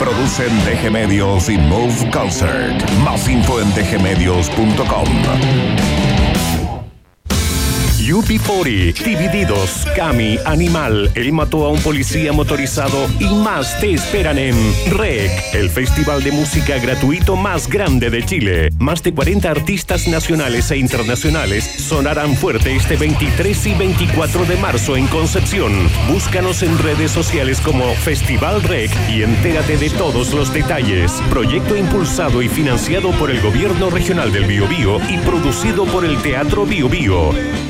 Producen DG Medios y Move Concert. Más info en dgmedios.com. UP40, Divididos, Cami, Animal, Él mató a un policía motorizado y más te esperan en REC, el festival de música gratuito más grande de Chile. Más de 40 artistas nacionales e internacionales sonarán fuerte este 23 y 24 de marzo en Concepción. Búscanos en redes sociales como Festival REC y entérate de todos los detalles. Proyecto impulsado y financiado por el Gobierno Regional del Biobío y producido por el Teatro Biobío.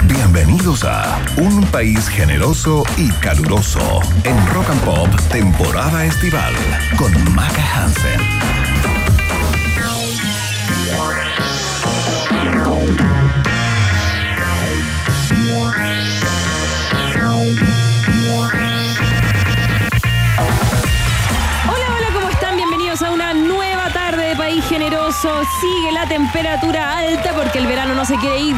Bienvenidos a Un país generoso y caluroso en Rock and Pop temporada estival con Maca Hansen. generoso, sigue la temperatura alta porque el verano no se quiere ir.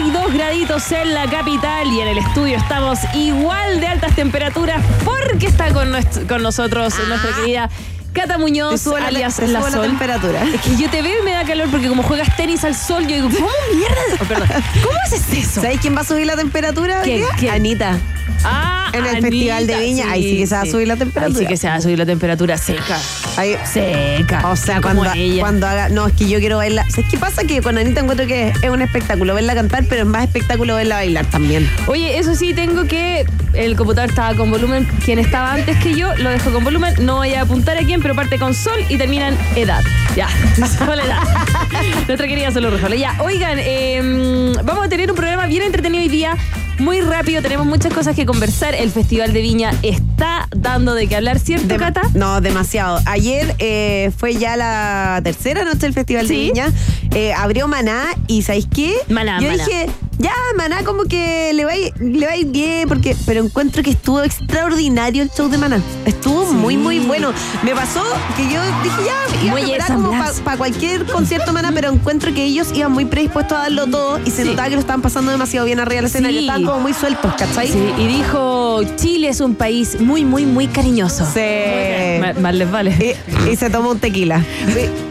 32 graditos en la capital y en el estudio estamos igual de altas temperaturas porque está con, con nosotros ah. nuestra querida Cata Muñoz, alias la, la, temperatura. Es que yo te veo y me da calor porque como juegas tenis al sol, yo digo, ¿cómo mierda? Oh, perdón. ¿Cómo haces eso? ¿Sabes quién va a subir la temperatura? ¿Qué? Anita. Ah, en el Festival de Viña. ahí sí que se va a subir la temperatura. Ahí sí que se va a subir la temperatura seca. Ahí, seca. O sea, cuando, cuando haga. No, es que yo quiero verla. ¿Sabes qué pasa? Que con Anita encuentro que es un espectáculo verla cantar, pero es más espectáculo verla bailar también. Oye, eso sí, tengo que. El computador estaba con volumen. Quien estaba antes que yo lo dejo con volumen. No voy a apuntar a quién, pero parte con sol y termina en edad. Ya. Solo edad. Nuestra querida Solo Rojola. Ya, oigan, eh, vamos a tener un programa bien entretenido hoy día muy rápido, tenemos muchas cosas que conversar. El Festival de Viña está dando de qué hablar, ¿cierto, Cata? No, demasiado. Ayer eh, fue ya la tercera noche del Festival de Viña. Eh, abrió Maná y ¿sabéis qué? Maná, Yo dije, ya, Maná como que le va, le va a ir bien, porque, pero encuentro que estuvo extraordinario el show de Maná. Estuvo muy, muy bueno. Me pasó que yo dije, ya, iba a como para cualquier concierto Maná, pero encuentro que ellos iban muy predispuestos a darlo todo y se notaba que lo estaban pasando demasiado bien arriba de la escena. y Estaban como muy sueltos, ¿cachai? Sí, y dijo, Chile es un país muy, muy, muy cariñoso. Sí. Mal les vale. Y, se tomó un tequila.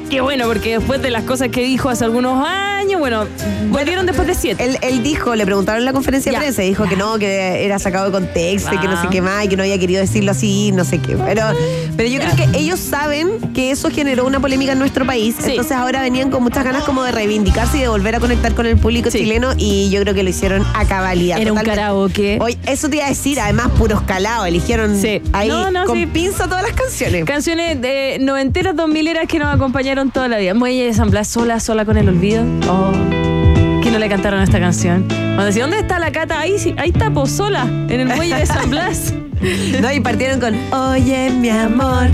Qué bueno, porque después de las cosas que dijo hace algunos años, bueno, volvieron después de siete. Él, dijo, le preguntaron en la conferencia de prensa, dijo que no, que era sacado de contexto y que no sé ah. qué más, y que no había querido decirlo así, no sé qué. Pero, pero yo creo que ellos saben que eso generó una polémica en nuestro país. Entonces ahora venían con muchas ganas como de reivindicarse y de volver a conectar con el público chileno y yo creo que lo hicieron a cabalidad. Era un karaoke. Oye, eso te iba a decir, además puro escalado, eligieron ahí con pinza todas las canciones. Canciones de noventeras, dos mileras que nos acompañaron toda la vida. Muelle de San sola, sola con el olvido. Oh, que no le cantaron esta canción. Cuando decía, ¿dónde está la cata? Ahí, ahí está, sola, en el muelle de San Blas. No, y partieron con Oye, mi amor,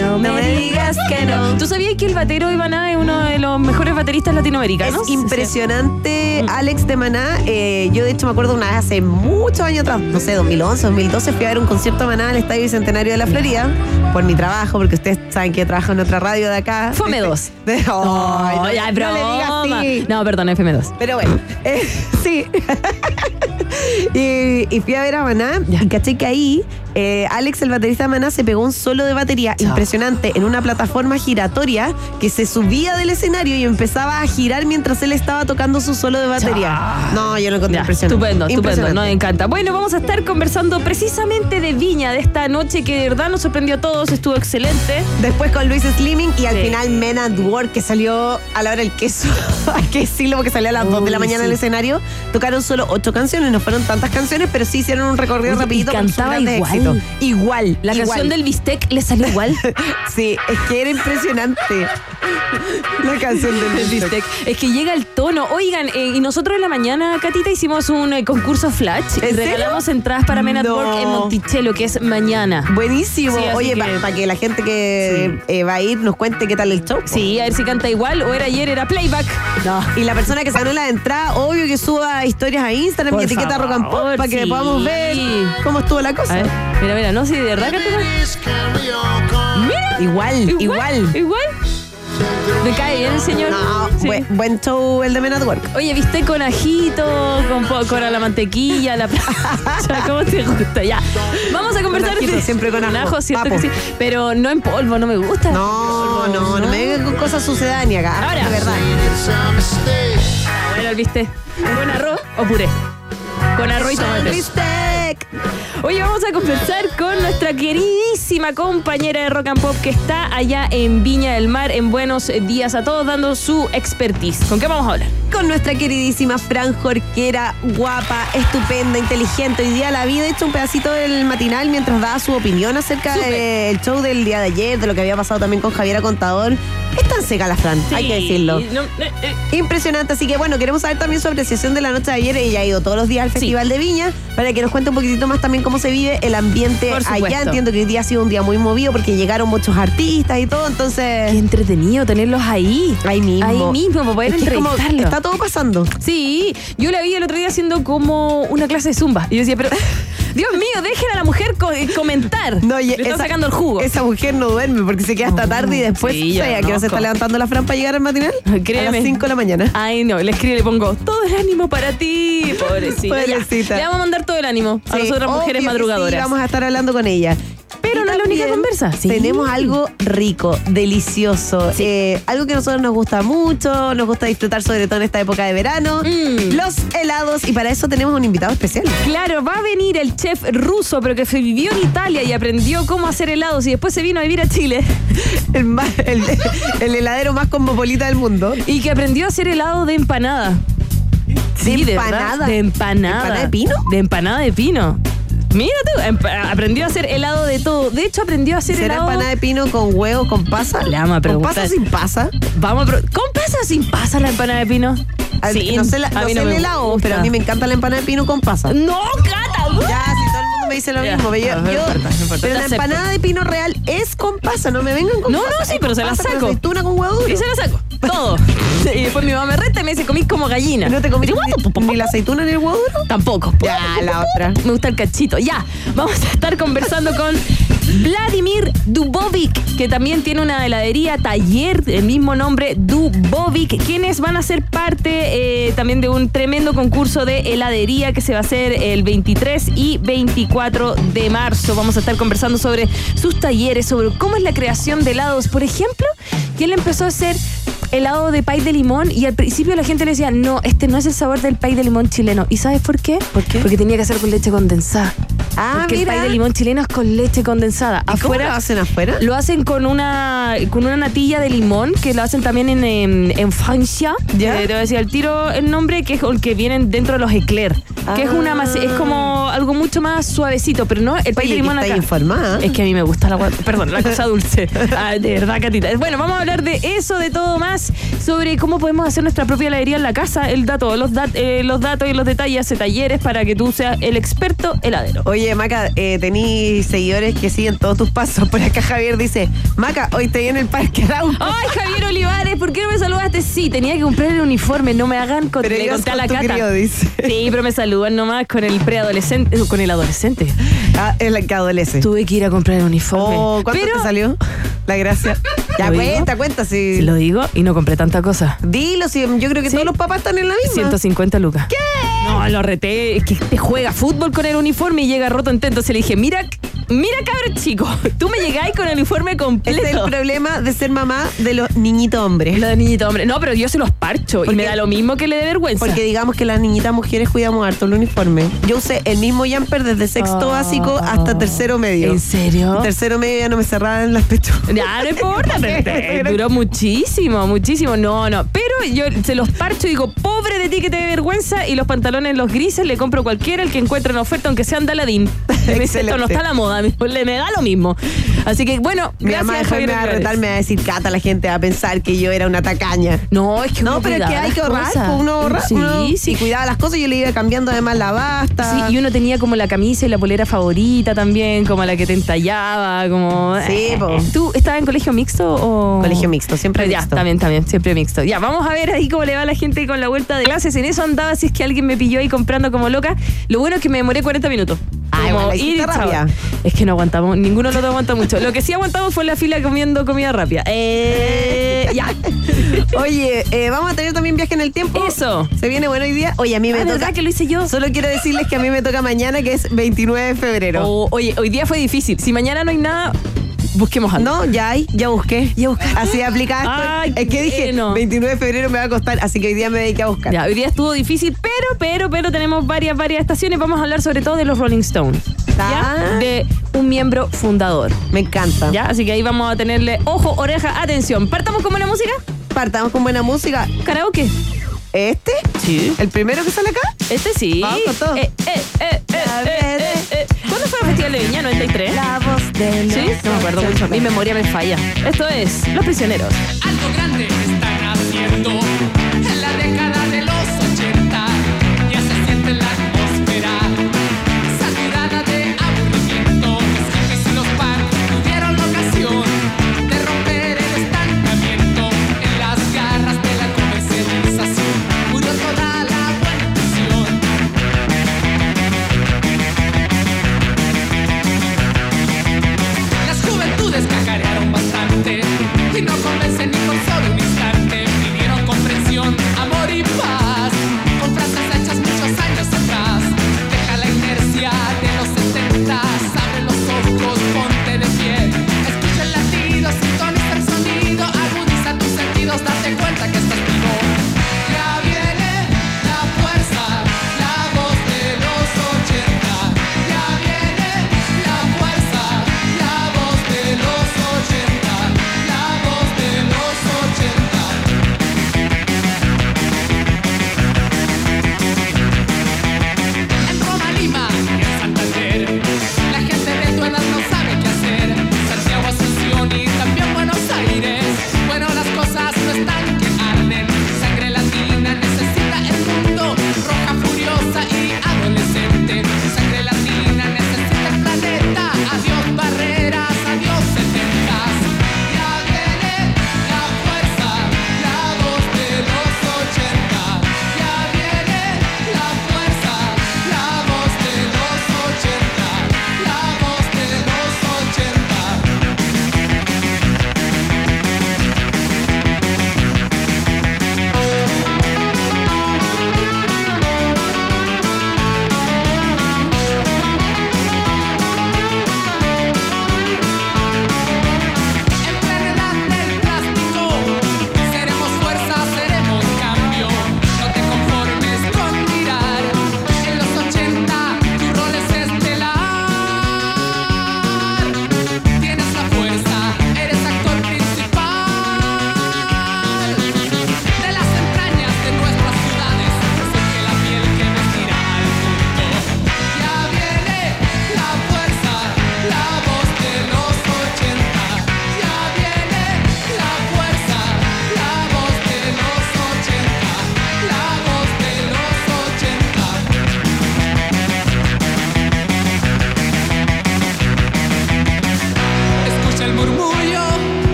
no, me, digas que no. ¿Tú sabías que el batero de Maná es uno de los mejores bateristas latinoamericanos? Es impresionante, Alex de Maná. Eh, yo, de hecho, me acuerdo una vez hace muchos años atrás, no sé, 2011, 2012, fui a ver un concierto de Maná al Estadio Bicentenario de la Florida por mi trabajo, porque ustedes saben que trabajo en otra radio de acá. FM2. no, ya, no le digas sí. No, perdón, FM2. Pero bueno, eh, sí. y, fui a ver a Maná y caché que ahí eh, Alex, el baterista de Maná, se pegó un solo de batería impresionante en una plataforma giratoria que se subía del escenario y empezaba a girar mientras él estaba tocando su solo de batería. No, yo lo encontré impresionante. Estupendo, estupendo, nos encanta. Bueno, vamos a estar conversando precisamente de Viña, de esta noche que de verdad nos sorprendió a todos, estuvo excelente. Después con Luis Slimming y al final Men at Work, que salió a la hora del queso. Hay que decirlo porque salió a las 2 de la mañana en el escenario. Tocaron solo ocho canciones, no fueron tantas canciones, pero sí hicieron un recorrido rapidito. cantaba igual éxito. Igual. La canción del bistec le salió igual. sí, es que era impresionante. La canción del bistec. Es que llega el tono. Oigan, eh, y nosotros en la mañana, Catita, hicimos un eh, concurso Flash. Y regalamos entradas para Men at Work en Monticello, que es mañana. Buenísimo. Oye, para que la gente que eh, va a ir nos cuente qué tal el show. Sí, a ver si canta igual o era ayer, era playback. No. Y la persona que ganó la entrada, obvio que suba historias a Instagram y etiqueta Rock and Pop para que podamos ver cómo estuvo la cosa. Mira, mira, no, sí, de verdad que Mira. Igual, igual. Igual. Me cae bien el señor. buen, show el de Men at Work. Oye, viste con ajito, con, con la mantequilla, la ¿Cómo te gusta? Ya. Vamos a conversar. siempre con ajo. cierto que sí. Pero no en polvo, no me gusta. No, no, no, me vengan con cosas sucedáneas acá. Ahora. De verdad. Bueno, ¿viste? ¿Con arroz o puré? Con arroz y tomate. Hoy vamos a conversar con nuestra queridísima compañera de Rock and Pop que está allá en Viña del Mar en Buenos Días a todos dando su expertise. ¿Con qué vamos a hablar? Con nuestra queridísima Fran Jorquera, guapa, estupenda, inteligente. Hoy día la vida hecho un pedacito del matinal mientras daba su opinión acerca del show del día de ayer, de lo que había pasado también con Javiera Contador. Es tan seca la Fran, hay que decirlo. Eh, eh. Impresionante. Así que bueno, queremos saber también su apreciación de la noche de ayer. Ella ha ido todos los días al Festival de Viña para que nos cuente un poquitito más también cómo se vive el ambiente allá. Entiendo que hoy día ha sido un día muy movido porque llegaron muchos artistas y todo, entonces. Qué entretenido tenerlos ahí. Ahí mismo. Ahí mismo, para poder entrevistarlos. Está todo pasando. Sí, yo la vi el otro día haciendo como una clase de zumba. Y yo decía, pero. Dios mío, dejen a la mujer eh, comentar. No, Le están sacando el jugo. Esa mujer no duerme porque se queda hasta tarde y después sí, que no se está levantando la Fran para llegar al matinal. Créeme. A las 5 de la mañana. Ay, no, le escribo y le pongo todo el ánimo para ti. Pobrecita. Pobrecita. Le vamos a mandar todo el ánimo a nosotras mujeres madrugadoras. Sí, vamos a estar hablando con ella. Pero no es la única conversa. Tenemos algo rico, delicioso. Eh, algo que a nosotros nos gusta mucho, nos gusta disfrutar sobre todo en esta época de verano. Mm. Los helados. Y para eso tenemos un invitado especial. Claro, va a venir el chef ruso, pero que vivió en Italia y aprendió cómo hacer helados y después se vino a vivir a Chile. El, el, heladero más cosmopolita del mundo. Y que aprendió a hacer helado de empanada. Sí, de empanada. De, empanada. ¿De empanada de pino? De empanada de pino. Mira tú, aprendió a hacer helado de todo. De hecho, aprendió a hacer ¿Será helado. empanada de pino con huevo, con pasa? Le vamos a preguntar. ¿Con pasa sin pasa? Vamos a ¿Con pasa sin pasa la empanada de pino? Sí, no sé, la, no sé el helado, pero a mí me encanta la empanada de pino con pasa. ¡No, Cata! Ya, mundo me dice lo mismo. pero la empanada de pino real es con pasa, no me vengan con No, pasa. no, sí, pero se la saco. Aceituna con huevo duro. Y se la saco. Todo. y después mi mamá me reta y me dice, comí como gallina. ¿No te comiste ni la aceituna ni el huevo duro? Tampoco. Ya, la otra. Me gusta el cachito. Ya, vamos a estar conversando con Vladimir Dubovic, que también tiene una heladería, taller, el mismo nombre, Dubovic, quienes van a ser parte eh, también de un tremendo concurso de heladería que se va a hacer el 23 y 24 de marzo. Vamos a estar conversando sobre sus talleres, sobre cómo es la creación de helados. Por ejemplo, que él empezó a hacer helado de pay de limón y al principio la gente le decía, no, este no es el sabor del pay de limón chileno. ¿Y sabes por qué? ¿Por qué? Porque tenía que ser con leche condensada. Ah, Porque el pay de limón chileno es con leche condensada. ¿Y afuera, lo hacen afuera? Lo hacen con una con una natilla de limón que lo hacen también en, en, Francia. ¿Ya? te voy a decir al tiro el nombre que es el que vienen dentro de los eclairs. Que es una es como algo mucho más suavecito, pero no el pay de limón acá. informada. Es que a mí me gusta la perdón, la cosa dulce. Ah, de verdad, Catita. Bueno, vamos a hablar de eso, de todo más, sobre cómo podemos hacer nuestra propia heladería en la casa, el dato, los, eh, los datos y los detalles de talleres para que tú seas el experto heladero. Oye, Maca, eh, tení seguidores que siguen todos tus pasos. Por acá Javier dice, Maca, hoy te viene el parque Arauco. Ay, Javier Olivares, ¿por qué no me saludaste? Sí, tenía que comprar el uniforme, no me hagan con, pero le conté a la cata. dice. Sí, pero me saludan nomás con el preadolescente, con el adolescente. Ah, el que adolescente. Tuve que ir a comprar el uniforme. Oh, ¿cuánto te salió? La gracia. Ya cuenta, cuenta, sí. Si lo digo y no compré tanta cosa. Dilo, si yo creo que todos los papás están en la misma. 150 lucas. ¿Qué? No, lo reté. Es que te juega fútbol con el uniforme y llega roto entero. Entonces le dije, mira, mira cabrón chico, tú me llegáis con el uniforme completo. Es el problema de ser mamá de los niñitos hombres. Los niñitos hombres. No, pero yo se los parcho y me da lo mismo que le dé vergüenza. Porque digamos que las niñitas mujeres cuidamos harto el uniforme. Yo usé el mismo jumper desde sexto oh. Hasta tercero medio. ¿En serio? tercero medio ya no me cerraban las pechugas. Ya, no importa. duró muchísimo, muchísimo. No, no. Pero yo se los parcho y digo, pobre de ti que te dé vergüenza y los pantalones los grises le compro cualquiera el que encuentre en oferta, aunque sea Daladín. Esto no está la moda, me, me da lo mismo. Así que bueno, mi mamá me va a retar, me va a decir, Cata, la gente va a pensar que yo era una tacaña. No, es que No, pero es que hay que ahorrar, pues, uno ahorra. Sí, sí. Y cuidaba las cosas, yo le iba cambiando además la basta. Sí, y uno tenía como la camisa y la polera favorita también, como la que te entallaba, como. Sí, eh, pues. ¿Tú estabas en colegio mixto o.? Colegio mixto, siempre ya, mixto. también, también, siempre mixto. Ya, vamos a ver ahí cómo le va a la gente con la vuelta de clases. En eso andaba, si es que alguien me pilló ahí comprando como loca. Lo bueno es que me demoré 40 minutos. Ay, bueno, ir rápida. Es que no aguantamos, ninguno lo aguanta mucho. Lo que sí aguantamos fue la fila comiendo comida rápida. Eh, ya. Oye, eh, vamos a tener también viaje en el tiempo. Eso. Se viene buen hoy día. Oye, a mí me ah, toca. ¿verdad que lo hice yo? Solo quiero decirles que a mí me toca mañana, que es 29 de febrero. Oh, oye, hoy día fue difícil. Si mañana no hay nada, busquemos algo. No, ya hay, ya busqué. Ya busqué. Así aplicaste. es que dije, 29 de febrero me va a costar, así que hoy día me dediqué a buscar. Ya, hoy día estuvo difícil, pero, pero, pero tenemos varias, varias estaciones. Vamos a hablar sobre todo de los Rolling Stones. ¿ya? De un miembro fundador. Me encanta. ¿Ya? Así que ahí vamos a tenerle ojo, oreja, atención. ¿Partamos con buena música? Partamos con buena música. ¿Karaoke? ¿Este? Sí. ¿El primero que sale acá? Este sí. Vamos con todo. Eh, eh, eh, eh ¿Cuándo fue el Festival de Viña? ¿93? La ¿Sí? No me acuerdo mucho. Mi memoria me falla. Esto es Los Prisioneros. Algo grande están haciendo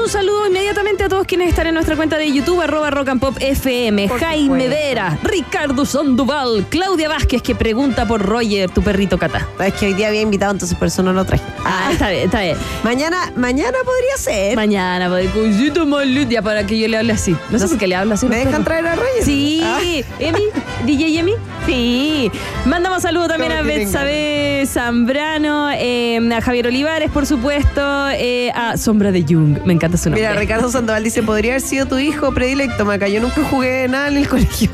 Un saludo inmediatamente a todos quienes están en nuestra cuenta de YouTube, arroba Rock and Pop FM. Jaime Vera, Ricardo Sandoval, Claudia Vázquez que pregunta por Roger, tu perrito Cata. Es que hoy día había invitado, entonces por eso no lo traje. Ah, está bien, está bien. Mañana, mañana podría ser. Mañana, pues, cosito ya para que yo le hable así. No sé por qué le hablo así. ¿Me dejan traer a Roger? Sí. Ah. Emi, DJ Emi. Sí. Mandamos saludos también Como a Betsabe Zambrano, eh, a Javier Olivares, por supuesto, eh, a Sombra de Jung. Me encanta su nombre. Mira, Ricardo Sandoval dice, podría haber sido tu hijo predilecto, Maca. Yo nunca jugué nada en el colegio.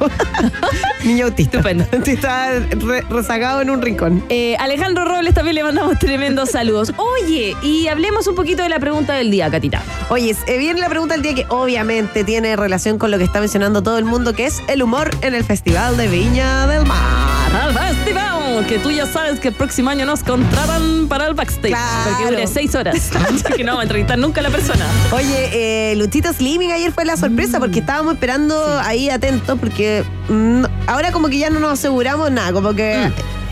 Niño autista. Estupendo. Estaba re- rezagado en un rincón. Eh, Alejandro Robles también le mandamos tremendos saludos. Oye, y hablemos un poquito de la pregunta del día, Catita. Oye, viene la pregunta del día que obviamente tiene relación con lo que está mencionando todo el mundo, que es el humor en el Festival de Viña del Mar. Que tú ya sabes que el próximo año nos contratan para el backstage. Claro. Porque dure seis horas. Que no vamos a entrevistar nunca a la persona. Oye, eh, Luchito Slimming ayer fue la sorpresa porque estábamos esperando ahí atentos porque mm, ahora como que ya no nos aseguramos nada, como que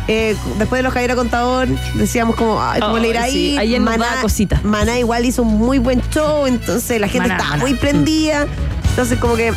eh, después de los Javier Contador decíamos como, ay, ¿cómo le irá sí, ahí? daba cosita. Maná igual hizo un muy buen show, entonces la gente Maná, estaba Maná. muy prendida, entonces como que...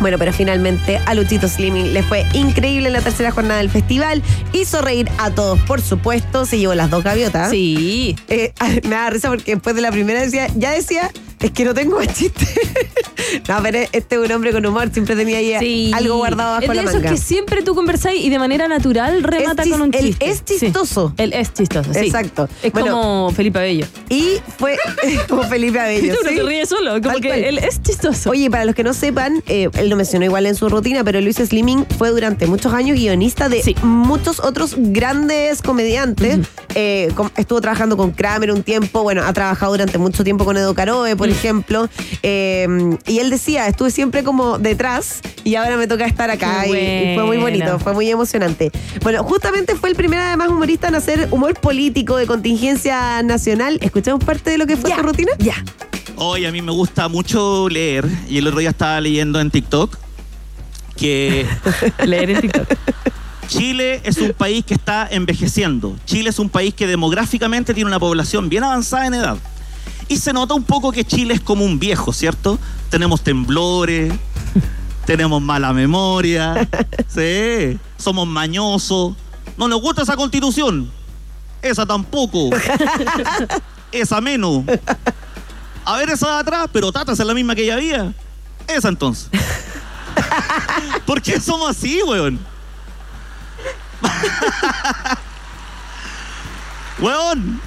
Bueno, pero finalmente a Luchito Slimming le fue increíble en la tercera jornada del festival. Hizo reír a todos, por supuesto. Se llevó las dos gaviotas. Sí. Eh, me da risa porque después de la primera decía, ya decía, es que no tengo chiste. no, pero este es un hombre con humor, siempre tenía ahí Sí. algo guardado bajo es de la esos manga. que siempre tú conversáis y de manera natural remata Es con un él chiste. es chistoso. Sí, Él es chistoso, sí. Exacto. Es Bueno, como Felipe Abello. Y fue como Felipe Abello. Tú no te ríes solo, como Tal que cual. él es chistoso. Oye, para los que no sepan, eh, él lo mencionó igual en su rutina, pero Luis Slimming fue durante muchos años guionista de muchos otros grandes comediantes. Eh, estuvo trabajando con Kramer un tiempo, bueno, ha trabajado durante mucho tiempo con Edo Caroe, por ejemplo. Eh, y él decía, estuve siempre como detrás y ahora me toca estar acá. Y, y fue muy bonito, fue muy emocionante. Bueno, justamente fue el primer además humorista en hacer humor político de contingencia nacional. ¿Escuchamos parte de lo que fue su rutina? Ya. Hoy a mí me gusta mucho leer y el otro día estaba leyendo en TikTok que Leer en TikTok. Chile es un país que está envejeciendo. Chile es un país que demográficamente tiene una población bien avanzada en edad. Y se nota un poco que Chile es como un viejo, ¿cierto? Tenemos temblores, tenemos mala memoria, sí, somos mañosos. No nos gusta esa constitución. Esa tampoco. Esa menos. A ver esa de atrás, pero Tata, es la misma que ya había. Esa entonces. ¿Por qué somos así, weón? weón,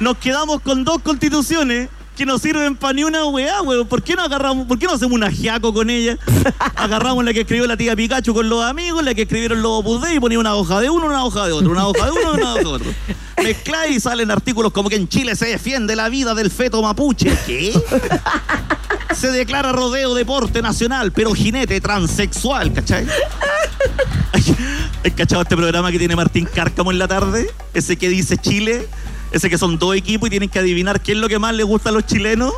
nos quedamos con dos constituciones que no sirven para ni una weá, weón. ¿Por qué no agarramos, por qué no hacemos un ajiaco con ella? Agarramos la que escribió la tía Pikachu con los amigos, la que escribieron los Opus Dei y ponía una hoja de uno, una hoja de otro, una hoja de uno, una hoja de otro. Mezcláis y salen artículos como que en Chile se defiende la vida del feto mapuche. ¿Qué? Se declara rodeo deporte nacional, pero jinete transexual, ¿cachai? ¿Has cachado este programa que tiene Martín Cárcamo en la tarde? Ese que dice Chile, ese que son dos equipos y tienen que adivinar qué es lo que más les gusta a los chilenos.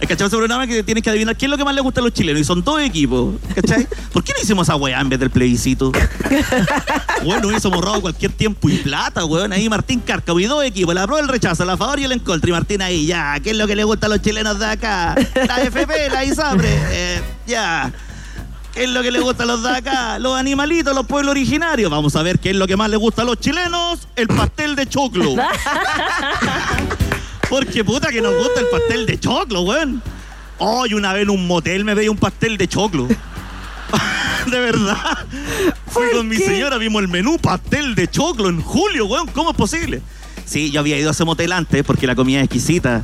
¿Has cachado ese programa que tienes que adivinar qué es lo que más les gusta a los chilenos? Y son dos equipos, ¿cachai? ¿Por qué no hicimos esa weá en vez del plebiscito? Bueno, hubiésemos ahorrado cualquier tiempo y plata, weón. Ahí Martín Cárcamo y dos equipos, la prueba, el rechazo, la favor y el encontre. Y Martín ahí, ya, ¿qué es lo que le gusta a los chilenos de acá? La FP, la ISAPRE, eh, ya. ¿Qué es lo que le gusta a los de acá? Los animalitos, los pueblos originarios. Vamos a ver qué es lo que más le gusta a los chilenos. El pastel de choclo. Porque puta que nos gusta el pastel de choclo, weón. Hoy una vez en un motel me veía un pastel de choclo. de verdad. Fui con mi señora, vimos el menú pastel de choclo en julio, weón. ¿Cómo es posible? Sí, yo había ido a ese motel antes porque la comida es exquisita.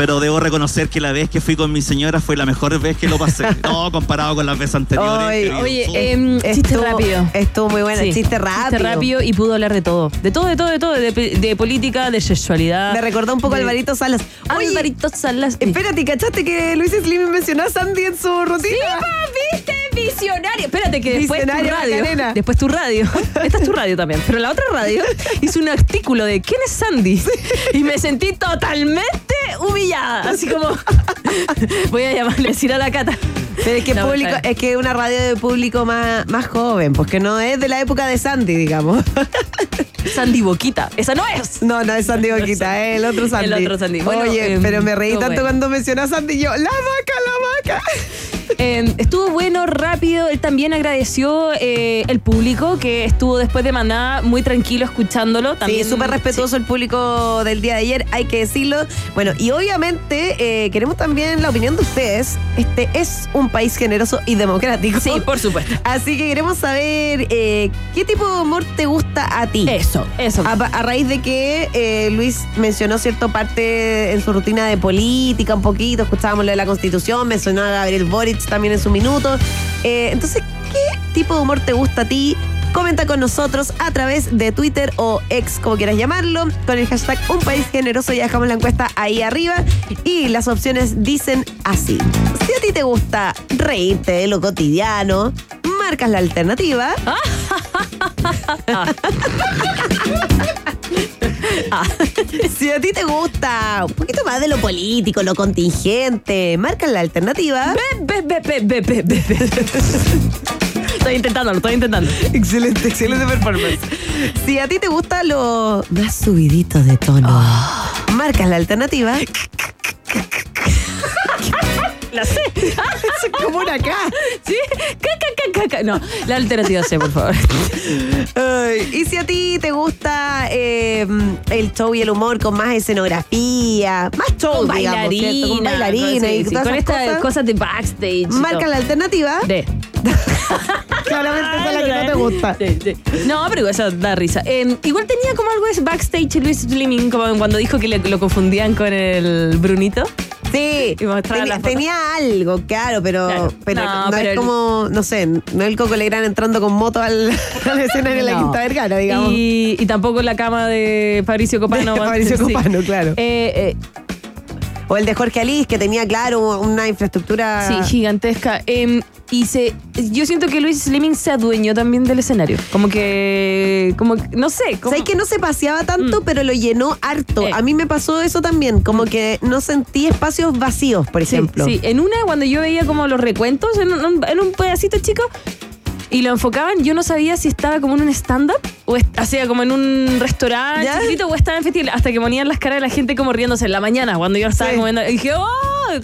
Pero debo reconocer que la vez que fui con mi señora fue la mejor vez que lo pasé. No, comparado con las veces anteriores. Querido Oye, em, chiste Estuvo- rápido. Estuvo muy bueno, Sí, chiste rápido. Chiste rápido y pudo hablar de todo. De todo, de todo, de todo. De, de política, de sexualidad. Me recordó un poco a de- Alvarito Salas. Oye, Alvarito Salas. espérate, ¿cachaste que Luis Slimming mencionó a Sandy en su rutina? Sí, pa, viste. Visionario. Espérate que después tu radio. Macarena. Después tu radio. Esta es tu radio también. Pero la otra radio hizo un artículo de ¿quién es Sandy? Y me sentí totalmente humillada. Así como voy a llamarle a decir a la cata. Pero es que No, público, es que una radio de público más, más joven, porque no es de la época de Sandy, digamos. Sandy Boquita. Esa no es. No, no es Sandy Boquita, es el otro Sandy. El otro Sandy. Bueno, Oye, em, pero me reí tanto bueno. cuando mencionó a Sandy y yo, la vaca, la vaca. Eh, estuvo bueno, rápido. Él también agradeció eh, el público que estuvo después de Maná muy tranquilo escuchándolo. También, sí, súper respetuoso el público del día de ayer, hay que decirlo. Bueno, y obviamente eh, queremos también la opinión de ustedes. Este es un país generoso y democrático. Sí, por supuesto. Así que queremos saber eh, qué tipo de humor te gusta a ti. Eso, eso. A, a raíz de que eh, Luis mencionó cierto parte en su rutina de política un poquito, escuchábamos lo de la constitución, mencionó a Gabriel Boric también en su minuto. Eh, entonces, ¿qué tipo de humor te gusta a ti? Comenta con nosotros a través de Twitter o ex, como quieras llamarlo, con el hashtag Un País Generoso. Ya dejamos la encuesta ahí arriba. Y las opciones dicen así. Si a ti te gusta reírte de lo cotidiano, marcas la alternativa. Si a ti te gusta un poquito más de lo político, lo contingente, marca la alternativa. Be, be, be, be, be, be. Estoy estoy intentando. Excelente, excelente performance. Si a ti te gusta lo más subidito de tono, marcas la alternativa. La sé. Es como una K. ¿Sí? Caca, caca, caca. No, la alternativa C, por favor. Y si a ti te gusta eh, el show y el humor con más escenografía, más show, Con digamos, bailarina. con bailarina sí, y sí, todas con estas cosas, cosas de backstage. marca la alternativa. D. Claramente esa es la que no te gusta. Sí, sí. No, pero eso da risa. Eh, igual tenía como algo de backstage Luis Slimming, como cuando dijo que le- lo confundían con el Brunito. Sí, Y tenía, la tenía algo, claro, pero, Claro. pero No, no, pero es como, no sé, no es el Coco Legrand entrando con moto al, al escenario de la No. Quinta Vergara, digamos. Y, y tampoco la cama de Fabricio Copano. De Fabricio Sí. Copano, claro. Eh, eh, O el de Jorge Alice, que tenía, claro, una infraestructura. Sí, gigantesca. Em, y se, yo siento que Luis Slimming se adueñó también del escenario. Como que, como, no sé. Como, Sabes que no se paseaba tanto, Mm. pero lo llenó harto. Eh. A mí me pasó eso también, como que no sentí espacios vacíos, por Sí, ejemplo. Sí, en una, cuando yo veía como los recuentos en un, en un pedacito chico y lo enfocaban, yo no sabía si estaba como en un stand-up o hacía como en un restaurante ¿Ya? chiquitito o estaba en festival. Hasta que ponían las caras de la gente como riéndose en la mañana cuando yo estaba Sí. comiendo. Y dije, ¡oh!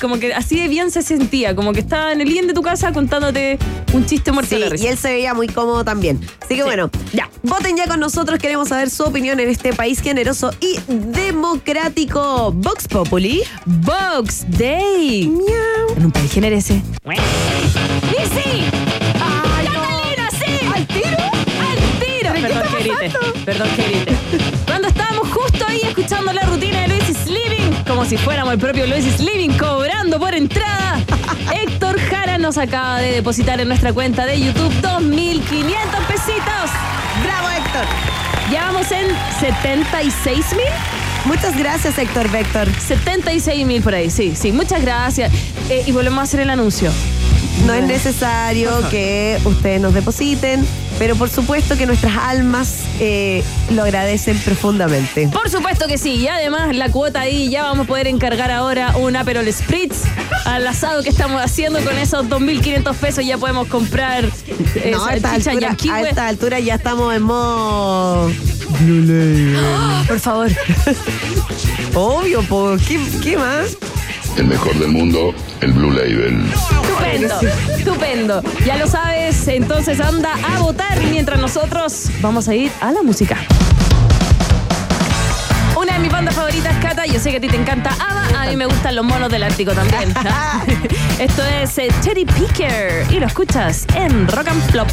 Como que así de bien se sentía, como que estaba en el living de tu casa contándote un chiste muerto Sí, y él se veía muy cómodo también. Así que bueno, Ya. voten ya con nosotros. Queremos saber su opinión en este país generoso y democrático. Vox Populi. Box Day. Miau. En un país generese. ¡Y sí! Tiro! ¿Pero qué Perdón está que grite. pasando? Perdón que grite. Cuando estábamos justo ahí escuchando la rutina de Luis Slimming, como si fuéramos el propio Luis Slimming cobrando por entrada, Héctor Jara nos acaba de depositar en nuestra cuenta de YouTube 2.500 pesitos. Bravo, Héctor. Ya vamos en 76 mil. Muchas gracias, Héctor Vector. 76 mil por ahí, sí, sí. Muchas gracias. Eh, y volvemos a hacer el anuncio. No es necesario que ustedes nos depositen, pero por supuesto que nuestras almas eh, lo agradecen profundamente. Por supuesto que sí, y además la cuota ahí ya vamos a poder encargar ahora un Aperol Spritz al asado que estamos haciendo con esos 2.500 pesos ya podemos comprar eh, No, a esta, salchicha altura, a esta altura ya estamos en modo... Por favor. Obvio, po. ¿Qué, qué más? El mejor del mundo, el Blue Label. Estupendo, estupendo. Ya lo sabes, entonces anda a votar mientras nosotros vamos a ir a la música. Una de mis bandas favoritas, Cata, yo sé que a ti te encanta ABBA, a mí me gustan los monos del Ártico también. Esto es eh, Cherry Picker y lo escuchas en Rock and Flop.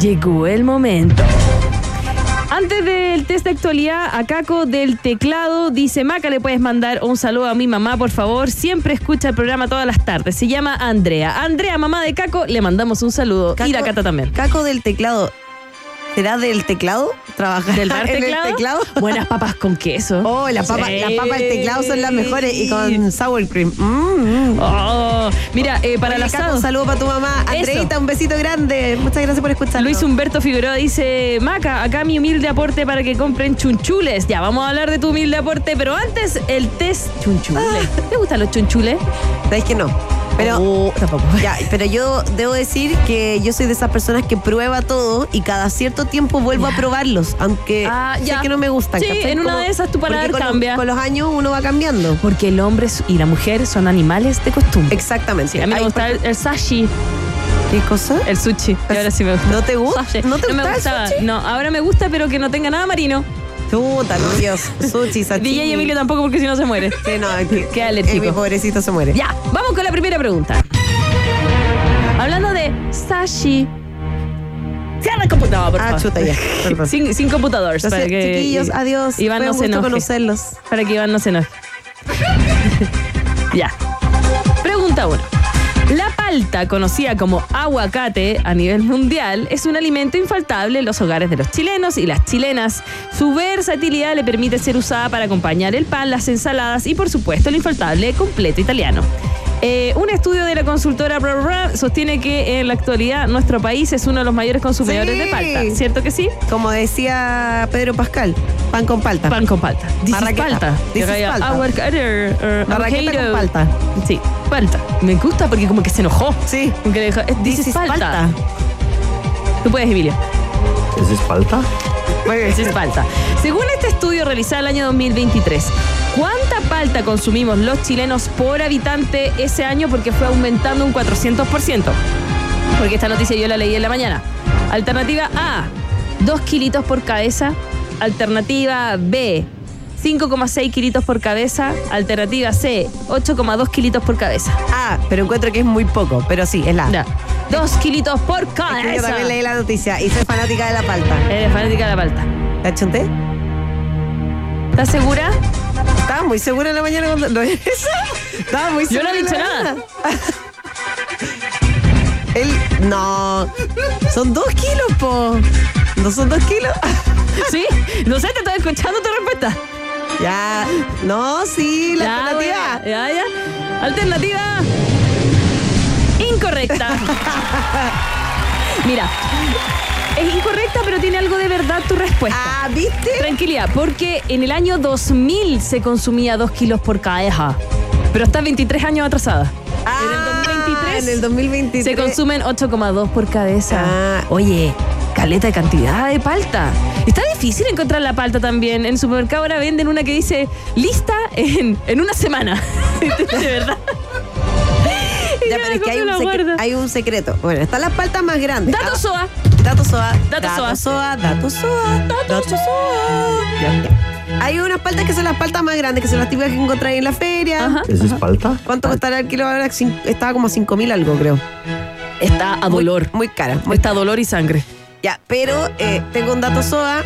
Llegó el momento. Antes del test de actualidad, a Caco del teclado dice, Maca, le puedes mandar un saludo a mi mamá, por favor. Siempre escucha el programa todas las tardes. Se llama Andrea. Andrea, mamá de Caco, le mandamos un saludo. y la Cata también. Caco del teclado. ¿Será del teclado? ¿Trabajar ¿Del bar en teclado? el teclado? Buenas papas con queso. Oh, las papas Sí. las papas del teclado son las mejores y con sour cream. Mm, mm. Oh, mira, eh, para Oye, Caco, asado. un saludo para tu mamá. Andreita, un besito grande. Muchas gracias por escucharnos. Luis Humberto Figueroa dice, Maca, acá mi humilde aporte para que compren chunchules. Ya, vamos a hablar de tu humilde aporte, pero antes el test chunchules. ¿Te gustan los chunchules? ¿Sabes que no? Pero, Oh, tampoco. ya, pero yo debo decir que yo soy de esas personas que prueba todo y cada cierto tiempo vuelvo a probarlos, aunque Ah, sé que no me gustan. Sí, ¿cachai? en una de esas tu paladar con los- cambia. con los años uno va cambiando. Porque el hombre y la mujer son animales de costumbre. Exactamente. Sí, a mí me gusta el, el sashi, ¿Qué cosa? el sushi. Ahora sí me gusta. ¿No te gusta? ¿No te me gusta el sushi? No, ahora me gusta, pero que no tenga nada marino. Chuta, no, Dios. Sushi, sashimi. DJ Emilio tampoco, porque si no se muere. Sí, no, que, Queda eh, alérgico. mi pobrecito se muere. Ya, vamos con la primera pregunta. Hablando de sashi. Cierra el computador, por Ah, favor. chuta, ya. Perdón. Sin, sin computadores. Entonces, para que chiquillos, adiós. Iván Fue no un se gusto enoje. conocerlos. Para que Iván no se enoje. ya. Pregunta 1. La palta, conocida como aguacate a nivel mundial, es un alimento infaltable en los hogares de los chilenos y las chilenas. Su versatilidad le permite ser usada para acompañar el pan, las ensaladas y, por supuesto, el infaltable completo italiano. Eh, un estudio de la consultora Bra Bra Bra sostiene que en la actualidad nuestro país es uno de los mayores consumidores Sí. de palta. ¿Cierto que sí? Como decía Pedro Pascal, pan con palta. Pan con palta. Palta. Palta. avocado. con palta. Sí, palta. Me gusta porque como que se enojó. Sí. Como que le dijo, "Eh, this, This is is palta. palta. Tú puedes, Emilio. ¿Ese es falta? Muy bien. Palta. Según este estudio realizado el año 2023, ¿cuánta palta consumimos los chilenos por habitante ese año? Porque fue aumentando un 400%. Porque esta noticia yo la leí en la mañana. Alternativa A, 2 kilitos por cabeza. Alternativa B, 5,6 kilitos por cabeza. Alternativa C, 8,2 kilitos por cabeza. Ah, pero encuentro que es muy poco, pero sí, es la. Ya. 2 kilitos por Es que cabeza. yo también leí la noticia y soy fanática de la palta. Eres fanática de la palta. ¿La chunté? ¿Estás segura? Estaba muy segura en la mañana cuando. Muy Yo no he dicho nada. Él. No. Son dos kilos, po. No son dos kilos. ¿Sí? No sé, te estoy escuchando tu respuesta. ya. No, sí, la Ya, alternativa. bueno, Ya, ya. Alternativa. Incorrecta. Mira. Es incorrecta, pero tiene algo de verdad tu respuesta. Ah, ¿viste? Tranquilidad, porque en el año 2000 se consumía 2 kilos por cabeza. Pero está 23 años atrasada. Ah, en el 2023 En el 2023. se consumen 8,2 por cabeza. Ah. Oye, caleta de cantidad de palta. Está difícil encontrar la palta también. En el supermercado ahora venden una que dice lista en, en una semana. de verdad. Ya, pero es que hay un, secre- hay un secreto. Bueno, están las paltas más grandes. Dato Ah, SOA. Dato SOA. Dato SOA. SOA. Dato SOA. Dato SOA. Ya, ya. Hay unas paltas que son las paltas más grandes, que son las típicas que encontráis en la feria. Ajá. ¿Ese es falta? ¿Cuánto costará el kilo ahora? Estaba como a 5 mil algo, creo. Está a dolor. Muy, cara. Muy Está a dolor y sangre. Ya, pero eh, tengo un dato SOA.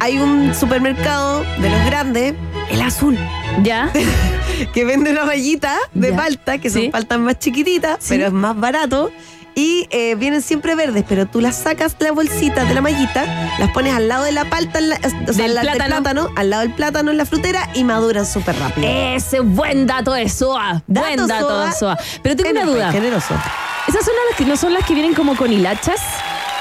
Hay un supermercado de los grandes, el azul, ¿Ya? que vende una mallita de Ya. palta, que son Sí. paltas más chiquititas, Sí. pero es más barato. Y eh, vienen siempre verdes, pero tú las sacas la bolsita de la mallita, las pones al lado de la palta, en la- o sea, Del plátano. al lado del plátano en la frutera y maduran súper rápido. Ese buen dato de SOA. buen Dato dato de SOA. Pero tengo una duda. Generoso. ¿Esas son las que no son las que vienen como con hilachas?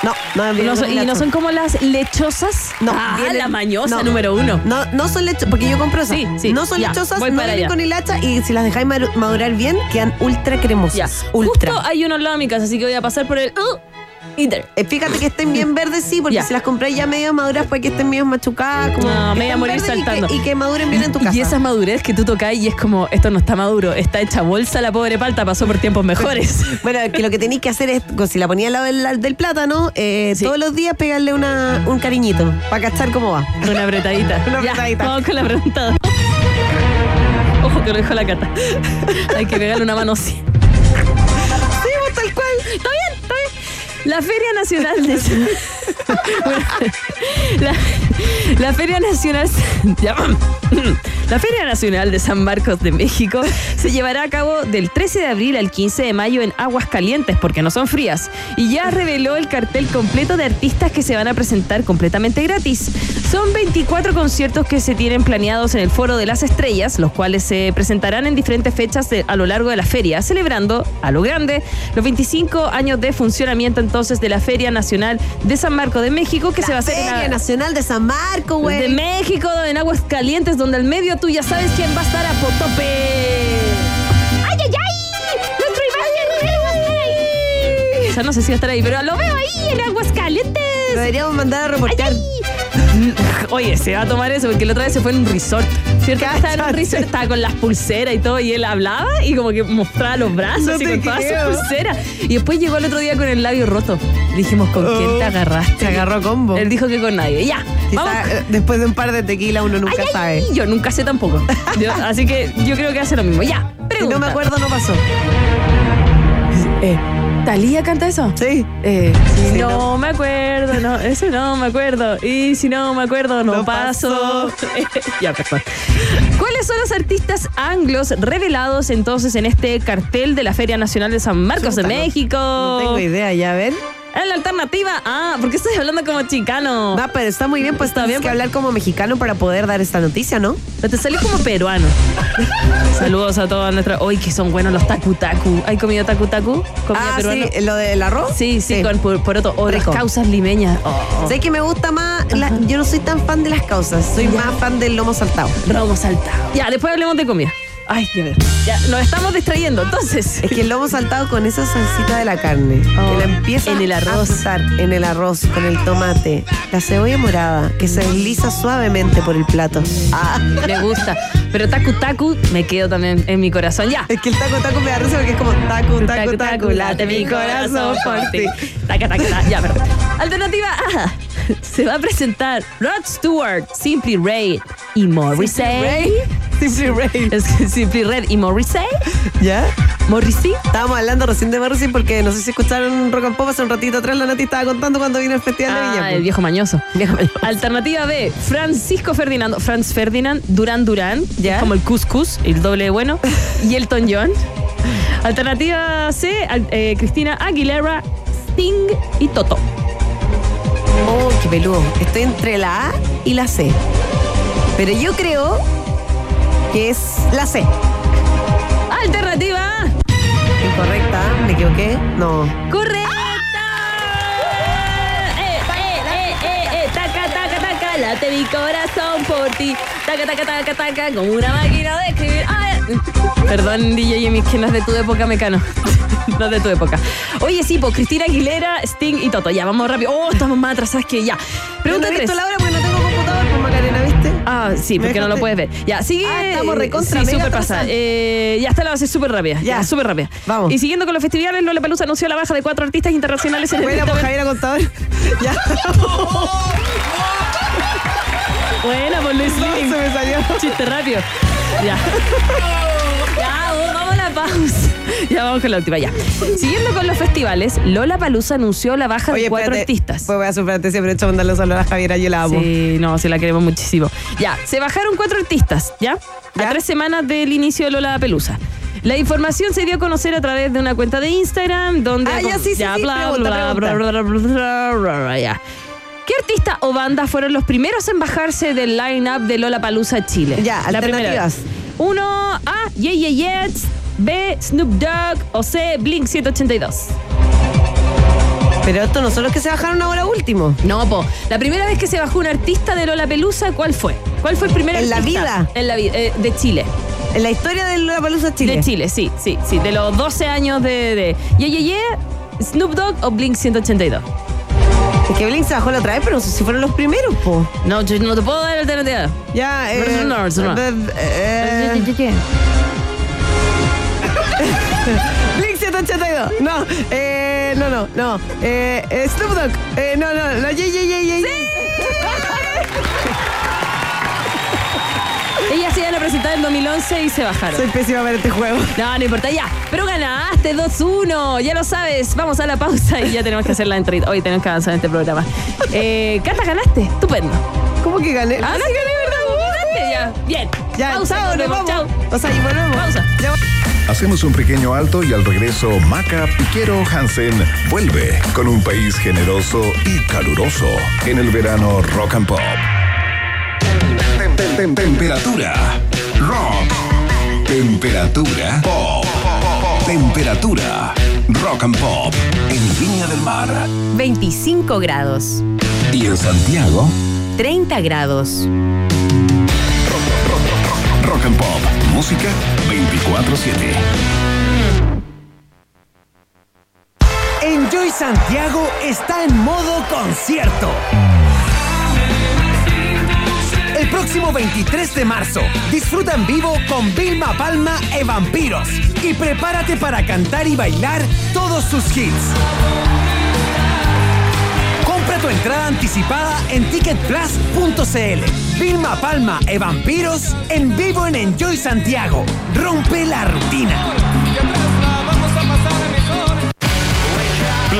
No, no, No son- y no son como las lechosas. No, ah, vienen- la mañosa no. número uno. No, no son lechosas, porque yo compro esas. Sí, sí, no son ya, lechosas, voy no vienen allá. con hilacha y si las dejáis madurar bien, quedan ultra cremosas. Ya. Ultra. Justo hay uno al lado de mi casa, así que voy a pasar por el. Uh, Eater. Eh, fíjate que estén bien verdes, sí, porque Ya. si las compráis ya medio maduras, puede que estén medio machucadas. Como No, que me voy a estén morir verdes y que- saltando. Y que, maduren bien en tu casa. Y esa madurez que tú tocas y es como, esto no está maduro, está hecha bolsa la pobre palta, pasó por tiempos mejores. Bueno, que lo que tenéis que hacer es, si la ponía al lado del, del plátano, eh, Sí. todos los días pegarle una, un cariñito para cachar cómo va. Una apretadita. Una Ya, apretadita. vamos con la pregunta. Ojo que lo dejó la cata. Hay que pegarle una mano así. La Feria Nacional de la, Feria Nacional La Feria Nacional de San Marcos de México se llevará a cabo del 13 de abril al 15 de mayo en aguas calientes porque no son frías y ya reveló el cartel completo de artistas que se van a presentar completamente gratis. Son 24 conciertos que se tienen planeados en el Foro de las Estrellas, los cuales se presentarán en diferentes fechas de- a lo largo de la feria, celebrando a lo grande los 25 años de funcionamiento entonces de la Feria Nacional de San Marcos de México que se va a hacer en Feria Nacional de San Marco, güey. de México, en aguas calientes, donde al medio tú ya sabes quién va a estar a potope. ¡Ay, ay, ay! ¡Nuestro Iván va a estar ahí! Ya no sé si va a estar ahí, pero lo veo ahí en aguas calientes. Lo deberíamos mandar a reportear. Oye, se va a tomar eso porque la otra vez se fue en un resort. ¿Cierto? que Estaba en un resort, estaba con las pulseras y todo, y él hablaba y como que mostraba los brazos No y te con todas sus pulseras. Y después llegó el otro día con el labio roto. Le dijimos, ¿con quién te agarraste? Se agarró combo. Él dijo que con nadie. Ya, vamos. Quizá, eh, después de un par de tequila uno nunca Ay, ay, sabe. Yo nunca sé tampoco. Yo- así que yo creo que hace lo mismo. Ya, Si pregunta. no me acuerdo, no pasó. Eh, ¿Talía canta eso? Sí. Eh, si no, no. me acuerdo, no, eso no me acuerdo. Y si no me acuerdo, no, No paso. ya, perdón. ¿Cuáles son los artistas anglos revelados entonces en este cartel de la Feria Nacional de San Marcos de México? No tengo idea, ya ven. ¿Es la alternativa? Ah, porque estoy hablando como chicano. No, pero está muy bien, pues Está tienes bien, que pues. hablar como mexicano para poder dar esta noticia, ¿no? Pero te salió como peruano. Saludos a todas nuestras. Hoy que son buenos los tacu tacu. ¿Hay comido tacu tacu? ¿Comida ah, peruana? sí, lo del arroz. Sí, sí, con por, poroto. O las causas limeñas. Oh. Sé que me gusta más, la- yo no soy tan fan de las causas, soy más fan del lomo saltado. Romo saltado. Ya, después hablemos de comida. Ay, ya ver. Ya, nos estamos distrayendo, entonces. Es que el lomo saltado con esa salsita de la carne, Oh, que la empieza en el arroz. a frotar en el arroz con el tomate, la cebolla morada, que se desliza suavemente por el plato. Ah, Me gusta. Pero tacu tacu me quedo también en mi corazón. Ya. es que el taco taco me da risa porque es como taco, taco, taco, late mi corazón por ti. Taca, taca, taca. Ya, perdón. Alternativa A. Se va a presentar Rod Stewart, Simply Red y Morrissey. Simply Ray. Es que Simply Red y Morrissey. ¿Ya? Morrissey. Estábamos hablando recién de Morrissey porque no sé si escucharon Rock and Pop hace un ratito atrás, la Nati estaba contando cuando vino el Festival de Viña. Ah, pues. el viejo mañoso. Viejo mañoso. Alternativa B, Francisco Ferdinando, Franz Ferdinand, Durán Durán, Ya. como el Cuscus, el doble de bueno, y Elton John. Alternativa C, eh, Cristina Aguilera, Sting y Toto. Oh, qué peludo. Estoy entre la A y la C. Pero yo creo que es la C. Alternativa Incorrecta, me equivoqué. No. correcta. Eh, eh, eh, late mi corazón por ti. Taca, taca, taca, taca, como una máquina de escribir. Perdón, DJ Yemi, que no es de tu época, mecano. no es de tu época. Oye, sí, pues Cristina Aguilera, Sting y Toto. Ya, vamos rápido. Oh, estamos más atrasadas que ya. Pregunta no he 3. visto la hora porque no tengo computador, pues Macarena, ¿viste? Ah, sí, Me porque no lo puedes ver. Ya, sigue. Ah, estamos recontra Sí, súper pasa. Eh, ya está la base súper rápida. Ya, súper rápida. Vamos. Y siguiendo con los festivales, Lola Pelusa anunció la baja de cuatro artistas internacionales en el pues certamen. Javier Contador. ya. Buena, por Luis No, Living. se me salió. Chiste rápido. Ya. Ya, oh, vamos a la pausa. Ya vamos con la última, ya. Siguiendo con los festivales, Lola Palusa anunció la baja de cuatro espérate. artistas. Pues voy a sufrir siempre he hecho mandarle saludos a Javiera, yo la amo. Sí, no, se la queremos muchísimo. Ya, se bajaron cuatro artistas, ¿ya? A ¿Ya? tres semanas del inicio de Lola Pelusa. La información se dio a conocer a través de una cuenta de Instagram donde... Ah, ya, sí, sí, sí, bla, pregunta, bla, bla, pregunta. bla, bla, bla, bla, bla, ya. ¿Qué artista o banda fueron los primeros en bajarse del line-up de Lola Palusa Chile? Ya, La primera alternativas. vez. Uno, A, Yeah Yeah Yeahs, B, Snoop Dogg o C, Blink 182. Pero estos no son los que se bajaron ahora último. No, po. La primera vez que se bajó un artista de Lola Pelusa, ¿cuál fue? ¿Cuál fue el primer ¿En la vida? En la vida. eh, de Chile. En la historia de la Palusa Chile. De Chile, sí, sí, sí. De los 12 años de. de Yeah, yeah, yeah, Snoop Dogg o Blink 182. Es que Blink se bajó la otra vez, pero no sé si fueron los primeros, po. No, yo no te puedo dar alternativa. Ya, eh. Pero no, eso no. eh, eh, Blink 182. No, eh, no, no, no. Eh, eh, Snoop Dogg. Eh, no, no, la Ye, Ye, Ye, Ye. Ellas se iban a presentar en 2011 y se bajaron. Soy pésima para este juego. No, no importa, ya. Pero ganaste 2-1, ya lo sabes. Vamos a la pausa y ya tenemos que hacer la entrevista. Hoy tenemos que avanzar en este programa. Eh, Cata, ganaste. Estupendo. ¿Cómo que gané? Ah, sí, gané, ¿verdad? Ganaste, ya. Bien. Ya, pausa, chao, nos vamos. Chao. O sea, y volvemos. Pausa. Ya- Hacemos un pequeño alto y al regreso Maca Piquero Hansen vuelve con un país generoso y caluroso en el verano rock and pop. Tem- tem- tem- Temperatura rock. Temperatura pop. Temperatura rock and pop en Viña del Mar 25 grados, y en Santiago 30 grados. rock and pop. Música 24/7. Enjoy Santiago está en modo concierto. Próximo 23 de marzo, disfruta en vivo con Vilma Palma e Vampiros y prepárate para cantar y bailar todos sus hits. Compra tu entrada anticipada en ticketplus.cl. Vilma Palma e Vampiros en vivo en Enjoy Santiago. Rompe la rutina.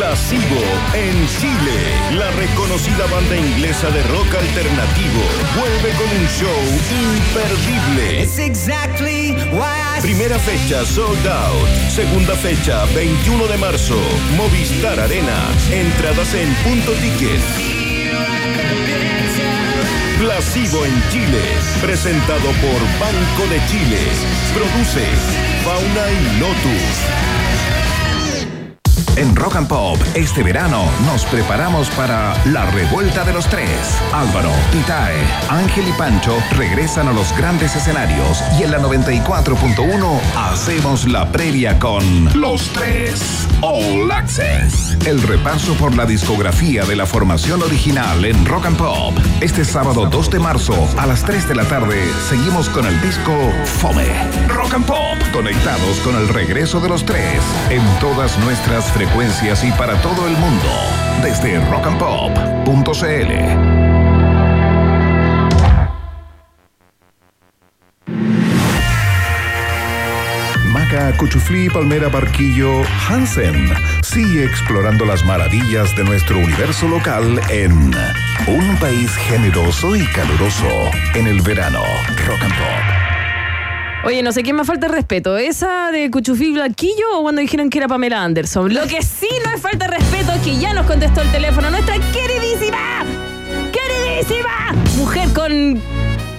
Placebo en Chile. La reconocida banda inglesa de rock alternativo vuelve con un show imperdible. It's exactly why I Primera fecha sold out. Segunda fecha 21 de marzo. Movistar Arena. Entradas en punto ticket. Placebo en Chile. Presentado por Banco de Chile. Produce Fauna y Lotus. En Rock and Pop, este verano nos preparamos para la revuelta de los tres. Álvaro, Itae, Ángel y Pancho regresan a los grandes escenarios y en la 94.1 hacemos la previa con Los Tres All Access. El repaso por la discografía de la formación original en Rock and Pop. Este sábado 2 de marzo a las 3 de la tarde seguimos con el disco Fome. Rock and Pop, conectados con el regreso de los tres en todas nuestras frecuencias y para todo el mundo. Desde rockandpop.cl. Maca, Cuchuflí, Palmera, Barquillo, Hansen sigue explorando las maravillas de nuestro universo local en un país generoso y caluroso en el verano. Rock and Pop. Oye, no sé quién me falta el respeto. ¿Esa de Cuchufí Blanquillo o cuando dijeron que era Pamela Anderson? Lo que sí no es falta de respeto es que ya nos contestó el teléfono nuestra queridísima, queridísima mujer con,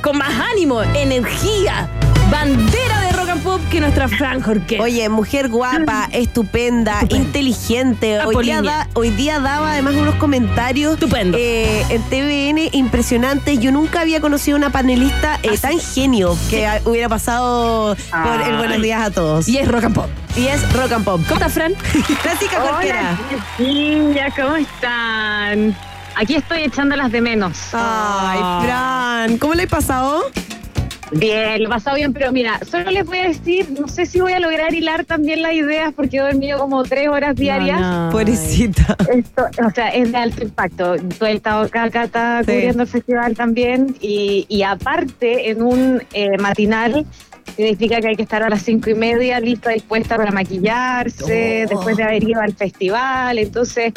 con más ánimo, energía, bandera pop que nuestra Fran Jorge. Oye, mujer guapa, estupenda, inteligente. Hoy día, da- hoy día daba además unos comentarios Estupendo. eh, en TVN impresionantes. Yo nunca había conocido una panelista Ah, eh, tan genio que a- hubiera pasado por el Buenos Días a todos. Y es rock and pop. Y es rock and pop. ¿Cómo estás, Fran? Clásica cualquiera. Niña, ¿cómo están? Aquí estoy echándolas de menos. Ay, Fran, ¿cómo le ha pasado? Bien, lo he pasado bien, pero mira, solo les voy a decir, no sé si voy a lograr hilar también las ideas porque he dormido como tres horas diarias. Pobrecita. Esto, o sea, es de alto impacto. Tú has estado acá, acá está Sí. cubriendo el festival también y, y aparte en un eh, matinal significa que hay que estar a las cinco y media lista, dispuesta para maquillarse, Oh. después de haber ido al festival. Entonces,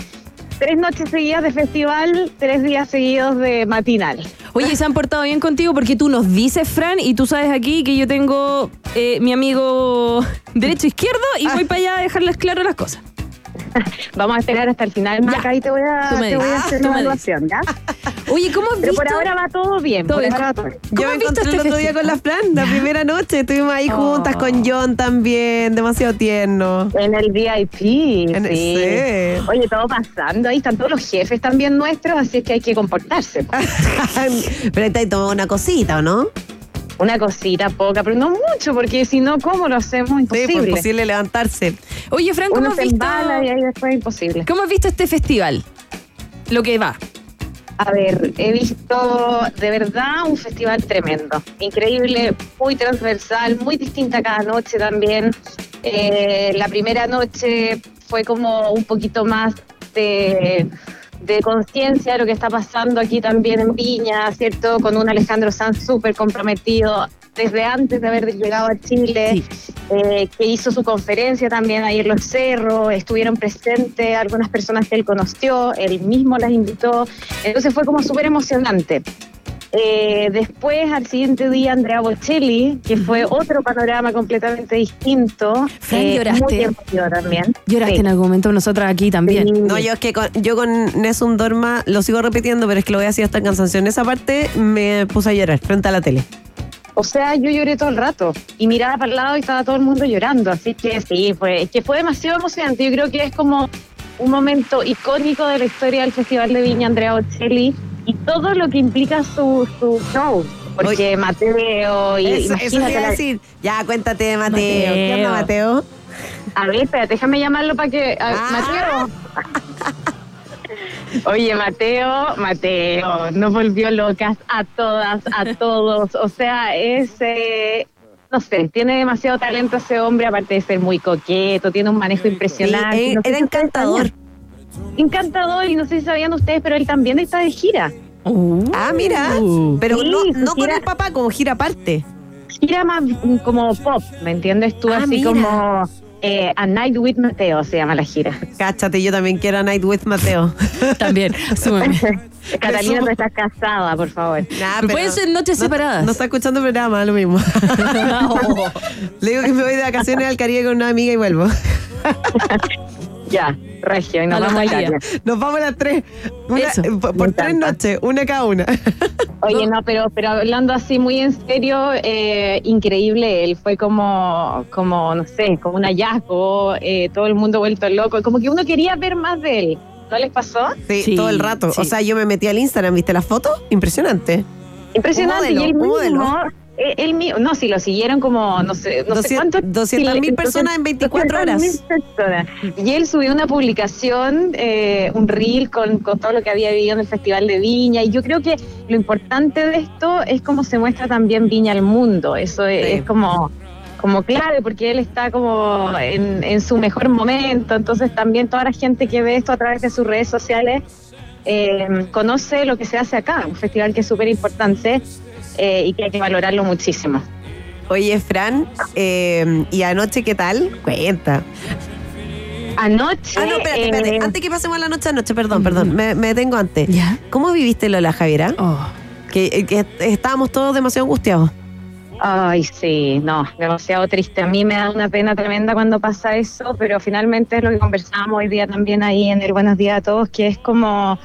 tres noches seguidas de festival, tres días seguidos de matinal. Oye, ¿y se han portado bien contigo porque tú nos dices, Fran, y tú sabes aquí que yo tengo eh, mi amigo derecho-izquierdo y voy para allá a dejarles claro las cosas. Vamos a esperar hasta el final, Maca, y te voy a, te voy a hacer Tú una evaluación, ¿ya? Oye, ¿cómo has Pero visto? por ahora va todo bien. Todo por bien. ahora va todo bien. Yo ¿Cómo me has visto encontré el este otro día con la Fran, la primera noche. Estuvimos ahí juntas Oh. con John también, demasiado tierno. En el VIP, En- sí. sí. Oye, todo pasando, ahí están todos los jefes también nuestros, así es que hay que comportarse. Pero has tomado una cosita, ¿o no? Una cosita poca, pero no mucho, porque si no, ¿cómo lo hacemos? Sí, Imposible. pues imposible levantarse. Oye, Fran, ¿cómo Uno has se visto? embala y ahí después es imposible. ¿Cómo has visto este festival? Lo que va. A ver, he visto de verdad un festival tremendo, increíble, muy transversal, muy distinta cada noche también. Eh, la primera noche fue como un poquito más de, de conciencia de lo que está pasando aquí también en Viña, ¿cierto? Con un Alejandro Sanz súper comprometido desde antes de haber llegado a Chile, eh, que hizo su conferencia también ahí en Los Cerros, estuvieron presentes algunas personas que él conoció, él mismo las invitó, entonces fue como súper emocionante. Eh, después, al siguiente día, Andrea Bocelli, que fue otro panorama completamente distinto. Fran, eh, lloraste. Muy también. Lloraste Sí. en algún momento, nosotras aquí también. No, yo es que con, yo con Nessun Dorma lo sigo repitiendo, pero es que lo voy a decir hasta en cansancio. En esa parte me puse a llorar frente a la tele. O sea, yo lloré todo el rato y miraba para el lado y estaba todo el mundo llorando. Así que sí, fue, es que fue demasiado emocionante. Yo creo que es como un momento icónico de la historia del Festival de Viña Andrea Bocelli y todo lo que implica su, su show. Porque Mateo y Eso, eso te imagínate iba a la- decir. Ya, cuéntate, Mateo. ¿Qué onda, Mateo? A ver, espérate, déjame llamarlo para que. a- Ah. Mateo. Oye, Mateo, Mateo, nos volvió locas a todas, a todos. O sea, es. eh, no sé, tiene demasiado talento ese hombre, aparte de ser muy coqueto, tiene un manejo impresionante. Sí, No sé era encantador. Encantador, y no sé si sabían ustedes, pero él también está de gira. Ah, mira. Pero Sí, no, no con el papá, como gira aparte. Gira más como pop, ¿me entiendes tú? Ah, Así mira. como eh, A Night with Mateo se llama la gira. Cáchate, yo también quiero a Night with Mateo. También. Catalina, tú estás casada, por favor. Nah, Pero pueden ser noches no- separadas. No está escuchando el programa, lo mismo. Le digo que me voy de vacaciones al Caribe con una amiga y vuelvo. Ya, regio, y nos A la vamos a. Italia. Nos vamos a las tres. Una- Eso. eh, por tres encanta. noches, una cada una. Oye, no, pero, pero hablando así muy en serio, eh, increíble él. Fue como, como, no sé, como un hallazgo, eh, todo el mundo vuelto loco. Como que uno quería ver más de él. ¿No les pasó? Sí, Sí, todo el rato. sí. O sea, yo me metí al Instagram, ¿viste las fotos? Impresionante. Impresionante. Un modelo, y él un mismo, modelo. Eh, él mismo, no, si lo siguieron como, no sé, no sé 200 cuánto. 200.000 sí, personas en 24 horas. 200.000 personas. Y él subió una publicación, eh, un reel con, con todo lo que había vivido en el Festival de Viña. Y yo creo que lo importante de esto es cómo se muestra también Viña al mundo. Eso es, Sí. es como como clave porque él está como en, en su mejor momento, entonces también toda la gente que ve esto a través de sus redes sociales eh, conoce lo que se hace acá, un festival que es súper importante eh, y que hay que valorarlo muchísimo. Oye, Fran, eh, ¿y anoche qué tal? Cuenta. Anoche... Ah, no, espérate, espérate. eh, Antes que pasemos a la noche, anoche, perdón, perdón. Me, me detengo antes. ¿Ya? ¿Cómo viviste Lola Javiera? Oh. Que, que estábamos todos demasiado angustiados. Ay, sí, no, demasiado triste. A mí me da una pena tremenda cuando pasa eso, pero finalmente es lo que conversábamos hoy día también ahí en el Buenos Días a Todos, que es como,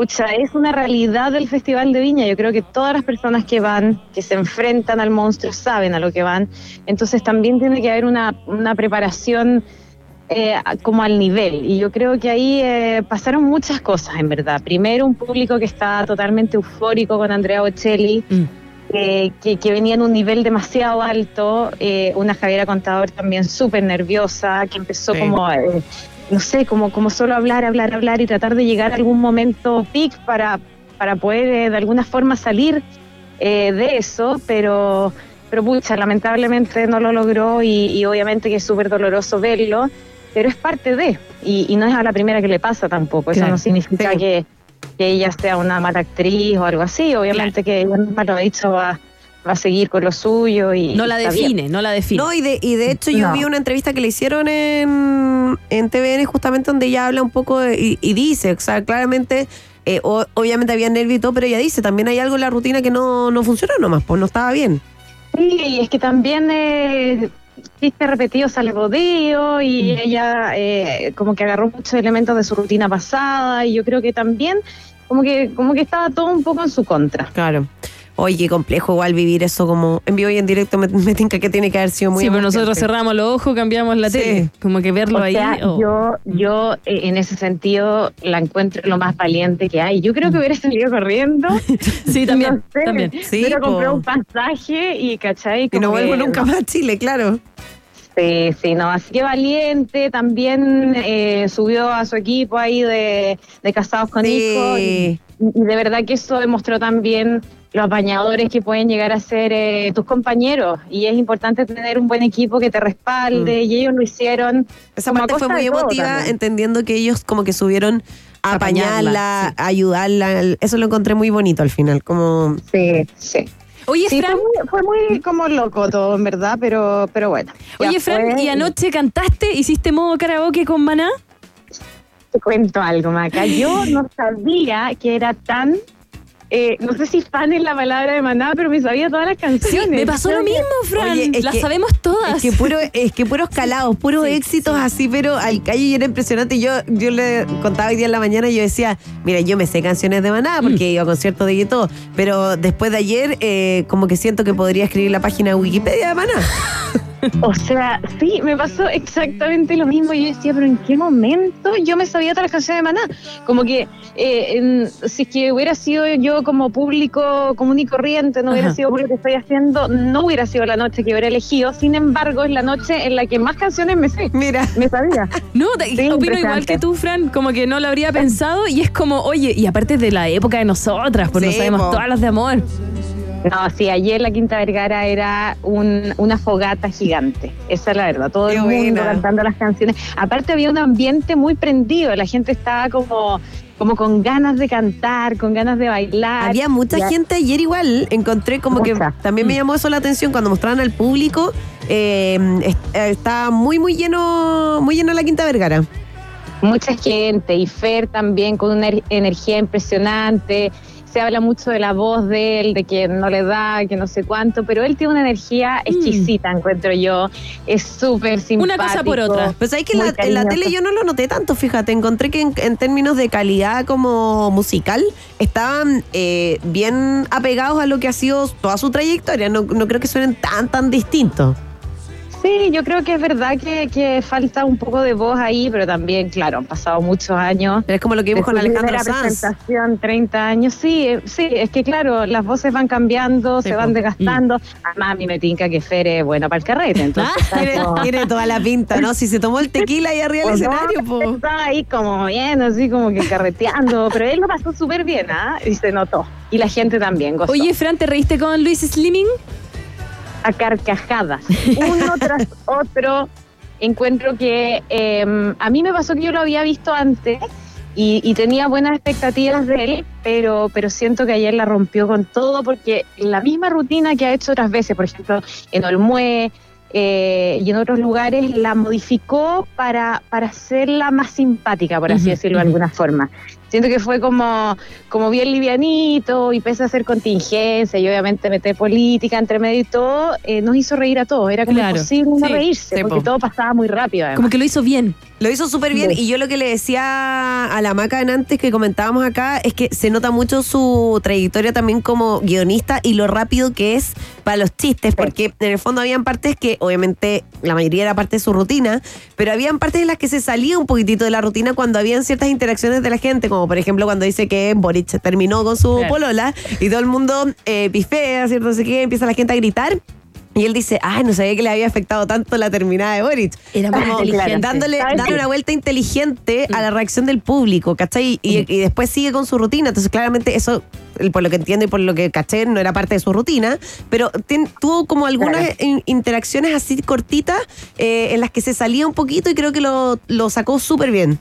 pucha, es una realidad del Festival de Viña. Yo creo que todas las personas que van, que se enfrentan al monstruo, saben a lo que van. Entonces también tiene que haber una, una preparación eh, como al nivel. Y yo creo que ahí eh, pasaron muchas cosas, en verdad. Primero, un público que está totalmente eufórico con Andrea Bocelli Mm. eh, que, que venía en un nivel demasiado alto, eh, una Javiera Contador también súper nerviosa, que empezó Sí. como, eh, no sé, como, como solo hablar, hablar, hablar y tratar de llegar a algún momento peak para, para poder eh, de alguna forma salir eh, de eso, pero, pero pucha, lamentablemente no lo logró y, y obviamente que es súper doloroso verlo, pero es parte de, y, y no es a la primera que le pasa tampoco, eso no significa que, que ella sea una mala actriz o algo así, obviamente que ella misma lo ha dicho, va, va a seguir con lo suyo y No la bien. define, no la define. No, y de, y de hecho yo No. vi una entrevista que le hicieron en, en TVN justamente donde ella habla un poco de- y, y dice, o sea, claramente, eh, o- obviamente había nervio y todo, pero ella dice, también hay algo en la rutina que no, no funcionó nomás, pues no estaba bien. Sí, y es que también eh, chiste repetido sale bodeo y ella eh, como que agarró muchos elementos de su rutina pasada y yo creo que también como que como que estaba todo un poco en su contra. Claro. Oye, complejo igual vivir eso como en vivo y en directo, me, me tinca que tiene que haber sido muy sí, pero nosotros angustiante. cerramos los ojos, cambiamos la Sí. tele. Como que verlo O ahí. sea, oh. yo, yo eh, en ese sentido la encuentro lo más valiente que hay. Yo creo que hubiera salido corriendo. Sí, también. no sé, también. Sí, hubiera po. comprado un pasaje y, ¿cachai? Y no vuelvo que- nunca más a Chile, claro. Sí, sí, no, así que valiente, también eh, subió a su equipo ahí de, de Casados con Hijos y, Sí. y de verdad que eso demostró también los apañadores que pueden llegar a ser eh, tus compañeros y es importante tener un buen equipo que te respalde y ellos lo hicieron. Esa parte fue muy emotiva, también. entendiendo que ellos como que subieron a Apañarla, ayudarla. Eso lo encontré muy bonito al final, como... Sí, sí. Oye, Sí, Fran, fue, muy, fue muy como loco todo, en verdad, pero, pero bueno. oye, Fran, fue. ¿y anoche cantaste? ¿Hiciste modo karaoke con Maná? Te cuento algo, Maca. Yo no sabía que era tan. Eh, no sé si fan es la palabra de Maná, pero me sabía todas las Sí, canciones. me pasó lo mismo, Fran. Oye, es Las que- sabemos todas. Es que, puro, es que puros calados, puros Sí, éxitos sí. así, pero al calle y era impresionante. Yo, yo le contaba hoy día en la mañana y yo decía, mira, yo me sé canciones de Maná porque Mm. iba a conciertos de y todo, pero después de ayer eh, como que siento que podría escribir la página de Wikipedia de Maná. O sea, sí, me pasó exactamente lo mismo. Y yo decía, pero ¿en qué momento yo me sabía todas las canciones de Maná? Como que eh, en- si es que hubiera sido yo como público común y corriente, no hubiera Ajá. sido por lo que estoy haciendo, no hubiera sido la noche que hubiera elegido. Sin embargo, es la noche en la que más canciones me sé. Mira. Me sabía. No, Sí, opino igual que tú, Fran, como que no lo habría pensado y es como, oye, y aparte de la época de nosotras, pues no Sí, sabemos po. todas las de amor. No, sí, ayer la Quinta Vergara era un- una fogata gigante. Esa es la verdad. Todo Qué el mundo cantando las canciones. Aparte había un ambiente muy prendido. La gente estaba como, como con ganas de cantar, con ganas de bailar. Había mucha Ya- gente ayer igual, encontré como que también me llamó eso la atención cuando mostraban al público, eh, est- eh, estaba muy muy lleno, muy lleno la Quinta Vergara. Mucha gente. Y Fer también con una er- energía impresionante. Se habla mucho de la voz de él, de que no le da, que no sé cuánto, pero él tiene una energía exquisita, encuentro yo. Es súper simpático. Una cosa por otra. Pues hay que la, en la tele yo no lo noté tanto, fíjate, encontré que en, en términos de calidad como musical estaban eh, bien apegados a lo que ha sido toda su trayectoria, no, no creo que suenen tan tan distintos. Sí, yo creo que es verdad que, que falta un poco de voz ahí, pero también, claro, han pasado muchos años. Pero es como lo que vimos con Alejandro Sanz. presentación, 30 años, sí, eh, sí, es que claro, las voces van cambiando, Sí, se van desgastando. Además, a mí me tinca que Fer es buena para el carrete, entonces Ah, Tiene, toda la pinta, ¿no? Si se tomó el tequila ahí arriba del o no, escenario, po. Estaba ahí como bien, así como que carreteando, pero él lo pasó súper bien, ¿ah? Y se notó. Y la gente también gozó. Oye, Fran, ¿te reíste con Luis Slimming? A carcajadas, uno tras otro. Encuentro que eh, a mí me pasó que yo lo había visto antes y, y tenía buenas expectativas de él, pero, pero siento que ayer la rompió con todo porque la misma rutina que ha hecho otras veces, por ejemplo, en Olmué eh, y en otros lugares, la modificó para, para hacerla más simpática, por así decirlo de alguna forma. Siento que fue como, como bien livianito y pese a hacer contingencia y obviamente meter política entre medio y todo, eh, nos hizo reír a todos. Era como Claro, imposible no sí, reírse porque po. todo pasaba muy rápido. Además. Como que lo hizo bien. Lo hizo súper bien y yo lo que le decía a la Maca en antes que comentábamos acá es que se nota mucho su trayectoria también como guionista y lo rápido que es para los chistes, porque en el fondo habían partes que obviamente la mayoría era parte de su rutina, pero habían partes en las que se salía un poquitito de la rutina cuando habían ciertas interacciones de la gente, como por ejemplo cuando dice que Boric terminó con su polola y todo el mundo eh, pifea, ¿cierto? No sé qué, empieza la gente a gritar. Y él dice, ay, no sabía que le había afectado tanto la terminada de Boric. Era muy Como inteligente. dándole, ¿Sabes dándole una vuelta inteligente a la reacción del público, ¿cachai? Y, y después sigue con su rutina. Entonces, claramente, eso, por lo que entiendo y por lo que caché, no era parte de su rutina, pero tuvo como algunas Claro. in- interacciones así cortitas eh, en las que se salía un poquito y creo que lo, lo sacó súper bien.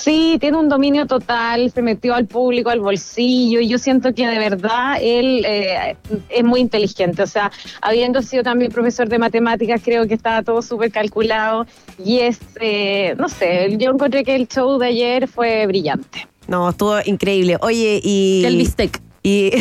Sí, tiene un dominio total, se metió al público, al bolsillo, y yo siento que de verdad él eh, es muy inteligente. O sea, habiendo sido también profesor de matemáticas, creo que estaba todo súper calculado. Y es, eh, no sé, yo encontré que el show de ayer fue brillante. No, estuvo increíble. Oye, y. El bistec. Y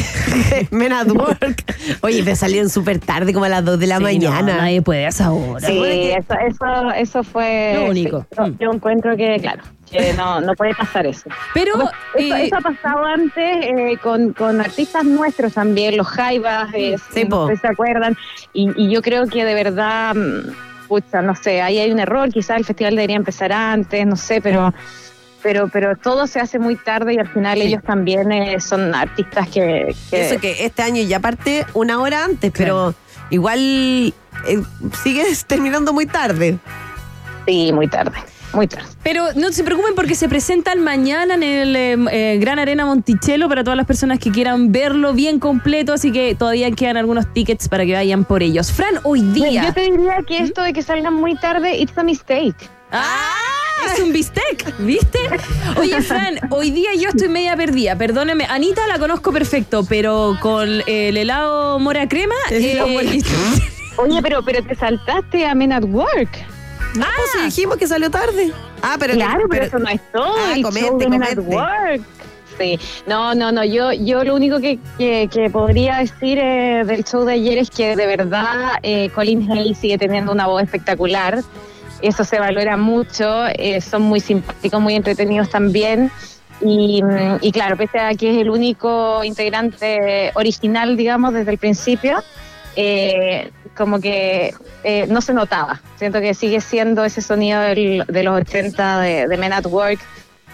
Men at Work. Oye, pero salieron súper tarde, como a las 2 de la Sí, no, mañana. nadie puede a esa hora. Sí, que- eso, eso, eso fue. Lo único. sí, yo, Mm. yo encuentro que, claro, que no, no puede pasar eso. Pero Eso, eh, eso ha pasado antes eh, con, con artistas nuestros también, los Jaivas, eh, si no sé si se acuerdan, y, y yo creo que de verdad, mm, pucha, no sé, ahí hay un error, quizás el festival debería empezar antes, no sé, pero pero pero todo se hace muy tarde y al final Sí. ellos también eh, son artistas que, que- Eso que este año ya parte una hora antes, pero igual eh, sigues terminando muy tarde. sí, muy tarde. muy tarde. Pero no se preocupen porque se presentan mañana en el eh, eh, Gran Arena Monticello para todas las personas que quieran verlo bien completo, así que todavía quedan algunos tickets para que vayan por ellos. Fran, hoy día... Yo te diría que esto de que salgan muy tarde, it's a mistake. ¡Ah! Es un bistec, ¿viste? Oye, Fran, hoy día yo estoy media perdida, perdóneme. Anita la conozco perfecto, pero con el helado mora crema... eh, Oye, pero, pero te saltaste a Men at Work. No, pues si dijimos que salió tarde. Ah, pero Claro, pero, eso no es todo. Ah, el comente, show de Men at. Work. Sí, no, no, no. Yo, yo lo único que, que, que podría decir eh, del show de ayer es que de verdad eh, Colin Hay sigue teniendo una voz espectacular. Eso se valora mucho. eh, son muy simpáticos, muy entretenidos también. Y, mm, y claro, pese a que es el único integrante original, digamos, desde el principio, eh, como que eh, no se notaba. Siento que sigue siendo ese sonido del- de los 80 de, de Men at Work.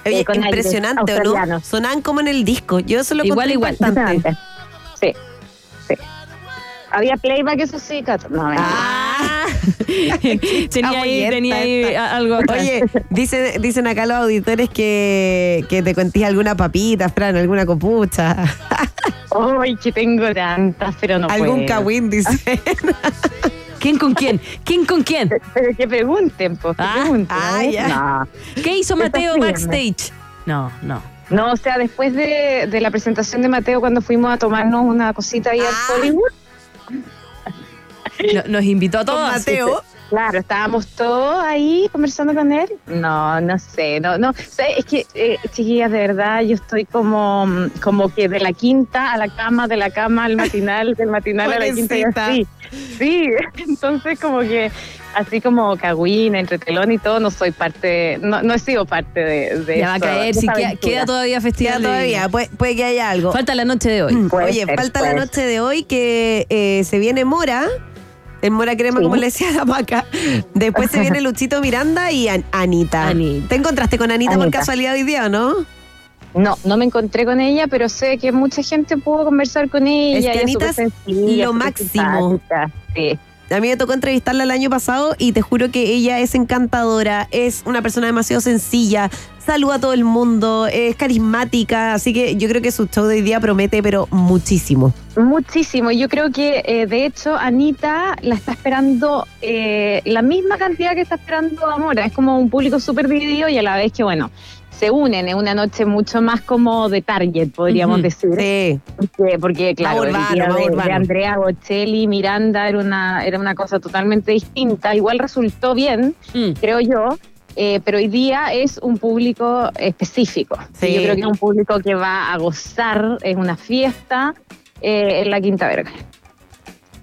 Oye, eh, aires impresionante, ¿o no? Sonaban como en el disco. Yo eso lo Igual, igual. Sí, sí. Había playback, eso sí. No, mentira. Ah, tenía ahí, tenía ahí algo atrás. Oye, dicen, dicen acá los auditores que, que te contís alguna papita, Fran, alguna copucha. Ay, que tengo tantas, pero no Algún puedo. cagüín, dice. ¿Quién con quién? ¿Quién con quién? Pero que pregunten, pues, que Ah, pregunten. ah, ¿eh? ya. No. ¿Qué hizo Mateo backstage? No, no. No, o sea, después de, de la presentación de Mateo, cuando fuimos a tomarnos una cosita ahí Ah. al Hollywood, No- Nos invitó a Con todos. Mateo. Claro, estábamos todos ahí conversando con él. No, no sé, no, no. es que, eh, chiquillas, de verdad, yo estoy como, mm, como que de la quinta a la cama, de la cama al matinal, del matinal a la quinta y así. Sí, entonces como que así como cagüín, entre telón y todo, no soy parte, no, no he sido parte de, de Ya va a caer, si queda, queda todavía Queda festival. de- todavía, puede, puede que haya algo. Falta la noche de hoy. Puede Oye, ser, falta la noche de hoy que eh, se viene Mora. El Mora Crema, como le decía la Maca. Después se viene Luchito Miranda y An- Anita. Anita. ¿Te encontraste con Anita, por casualidad hoy día o no? No, no me encontré con ella, pero sé que mucha gente pudo conversar con ella. Es que ella Anita es lo máximo. Sí. A mí me tocó entrevistarla el año pasado y te juro que ella es encantadora, es una persona demasiado sencilla, saluda a todo el mundo, es carismática, así que yo creo que su show de hoy día promete, pero muchísimo. Muchísimo. Yo creo que, eh, de hecho, Anita la está esperando eh, la misma cantidad que está esperando Amora. Es como un público súper dividido y a la vez que, bueno, se unen en una noche mucho más como de target, podríamos decir. Sí. Porque, porque, claro, el día de, urbano. de Andrea Bocelli, Miranda, era una, era una cosa totalmente distinta. Igual resultó bien, Mm. creo yo. eh, pero hoy día es un público específico. Sí. Yo creo que es un público que va a gozar, es una fiesta eh, en la Quinta Verga.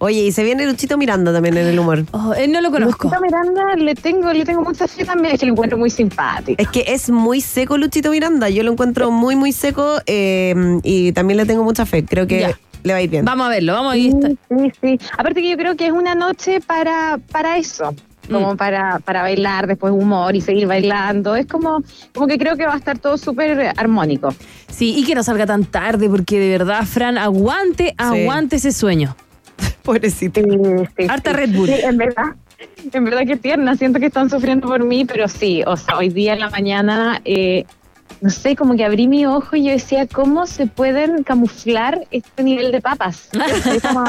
Oye, y se viene Luchito Miranda también en el humor. Oh, él no lo conozco. Luchito Miranda le tengo, le tengo mucha fe también, es que lo encuentro muy simpático. Es que es muy seco Luchito Miranda, yo lo encuentro muy, muy seco eh, y también le tengo mucha fe, creo que Ya. le va a ir bien. Vamos a verlo, vamos a ir. Sí, sí, sí. Aparte que yo creo que es una noche para, para eso, como Mm. para, para bailar, después humor y seguir bailando. Es como, como que creo que va a estar todo súper armónico. Sí, y que no salga tan tarde, porque de verdad, Fran, aguante, aguante ese sueño. Pobrecito. Sí, sí, Harta. Red Bull. Sí, en verdad. En verdad que tierna, siento que están sufriendo por mí, pero sí, o sea, hoy día en la mañana, eh, no sé, como que abrí mi ojo y yo decía, ¿cómo se pueden camuflar este nivel de papas? Como-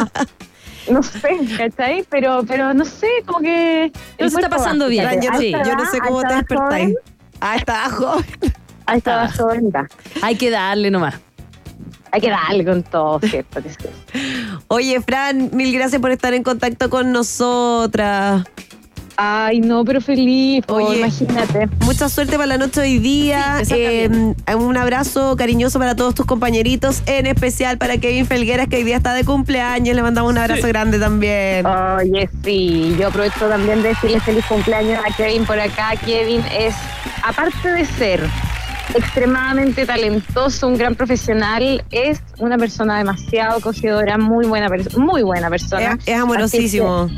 no sé, ¿cachai? Pero, pero no sé, como que... Se está pasando bien. Yo, no, Sí. yo no sé cómo te despertáis. Ah, está joven. Ahí estaba joven. Hay que darle nomás. Hay que darle con todo, ¿cierto? Que sí. Oye, Fran, mil gracias por estar en contacto con nosotras. Ay, no, pero feliz, Oye. imagínate. Mucha suerte para la noche hoy día. Sí, Eh, un abrazo cariñoso para todos tus compañeritos, en especial para Kevin Felgueras, que hoy día está de cumpleaños. Le mandamos un abrazo grande también. Oye, sí, yo aprovecho también de decirle feliz cumpleaños a Kevin por acá. Kevin es, aparte de ser extremadamente talentoso, un gran profesional, es una persona demasiado acogedora, muy buena, muy buena persona. Es, es amorosísimo.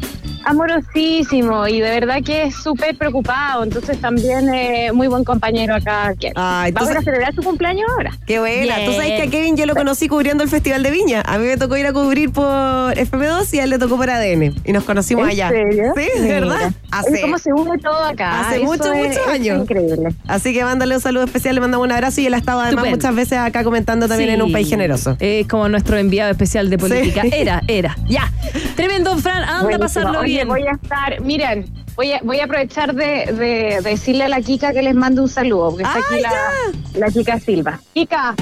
Amorosísimo y de verdad que es súper preocupado. Entonces también eh, muy buen compañero acá. Kevin. Ay, ¿Va a celebrar su cumpleaños ahora? Qué buena. Tú sabes Bien. que a Kevin yo lo conocí cubriendo el Festival de Viña. A mí me tocó ir a cubrir por FM2 y a él le tocó por ADN. Y nos conocimos ¿En allá. serio? Sí, de verdad. Oye, ¿Cómo se une todo acá? Hace muchos, es- muchos es años. Increíble. Así que mándale un saludo especial, le mandamos un abrazo y él ha estado además Estupendo. muchas veces acá comentando también Sí. en un país generoso. Es como nuestro enviado especial de política. Sí. Era, era. Ya. Tremendo, Fran. Anda a pasarlo Oye, bien. voy a estar, miren, voy a, voy a aprovechar de, de- de decirle a la Kika que les mande un saludo, porque está ¡Ah, aquí la, la Kika Silva. Kika,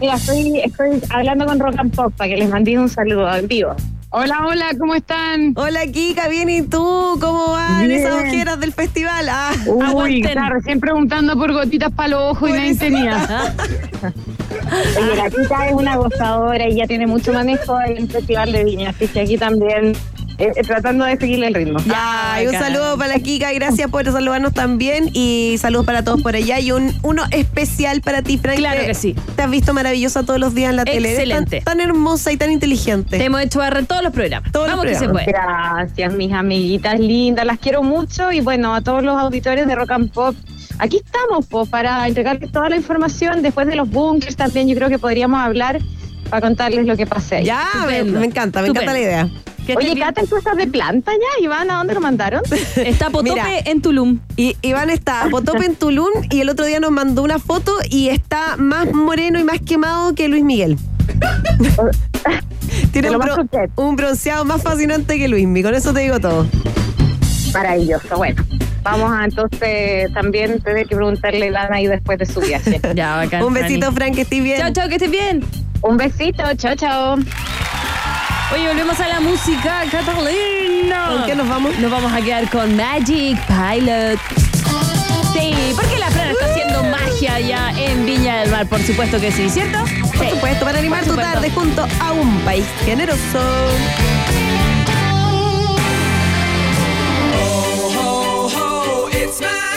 mira, estoy, estoy hablando con Rock and Pop para que les mande un saludo en vivo. Hola, hola, ¿cómo están? Hola Kika, bien y tú, ¿cómo van Bien. esas ojeras del festival? Ah, Uy, Aguanten. claro, recién preguntando por gotitas para los ojos y nadie tenía. Oye, la Kika es una gozadora y ya tiene mucho manejo en el Festival de Viña, así que aquí también eh, eh, tratando de seguirle el ritmo. Ay, un saludo para la Kika, gracias por saludarnos también y saludos para todos por allá y un uno especial para ti, Frank. Claro que sí. Te has visto maravillosa todos los días en la tele. Excelente. Tan, tan hermosa y tan inteligente. Te hemos hecho barrer todos los programas. Todos los Vamos que se puede. Gracias, mis amiguitas lindas, las quiero mucho y bueno, a todos los auditores de Rock and Pop. Aquí estamos pues, para entregarles toda la información después de los bunkers también. Yo creo que podríamos hablar para contarles lo que pasé. Ya, me, encanta, me encanta la idea. Que Oye. Cata, ¿tú estás de planta ya? Iván, ¿a dónde lo mandaron? Está Potope Mira. en Tulum. Y Iván está a Potope en Tulum y el otro día nos mandó una foto y está más moreno y más quemado que Luis Miguel. Tiene un, bronceado más fascinante que Luis Miguel. Con eso te digo todo. Maravilloso. Bueno, vamos a entonces también tener que preguntarle a Iván ahí después de su viaje. Ya, bacán. un besito. Frank, que estés bien. Chao, chao, que estés bien. Un besito, chao, chao. Oye, volvemos a la música, Catalina. ¿Con qué nos vamos? Nos vamos a quedar con Magic Pilot. Sí, porque la Fran está haciendo magia allá en Viña del Mar, por supuesto que sí, ¿cierto? Por supuesto, para animar tu tarde junto a un país generoso. Oh, ho, ho, it's my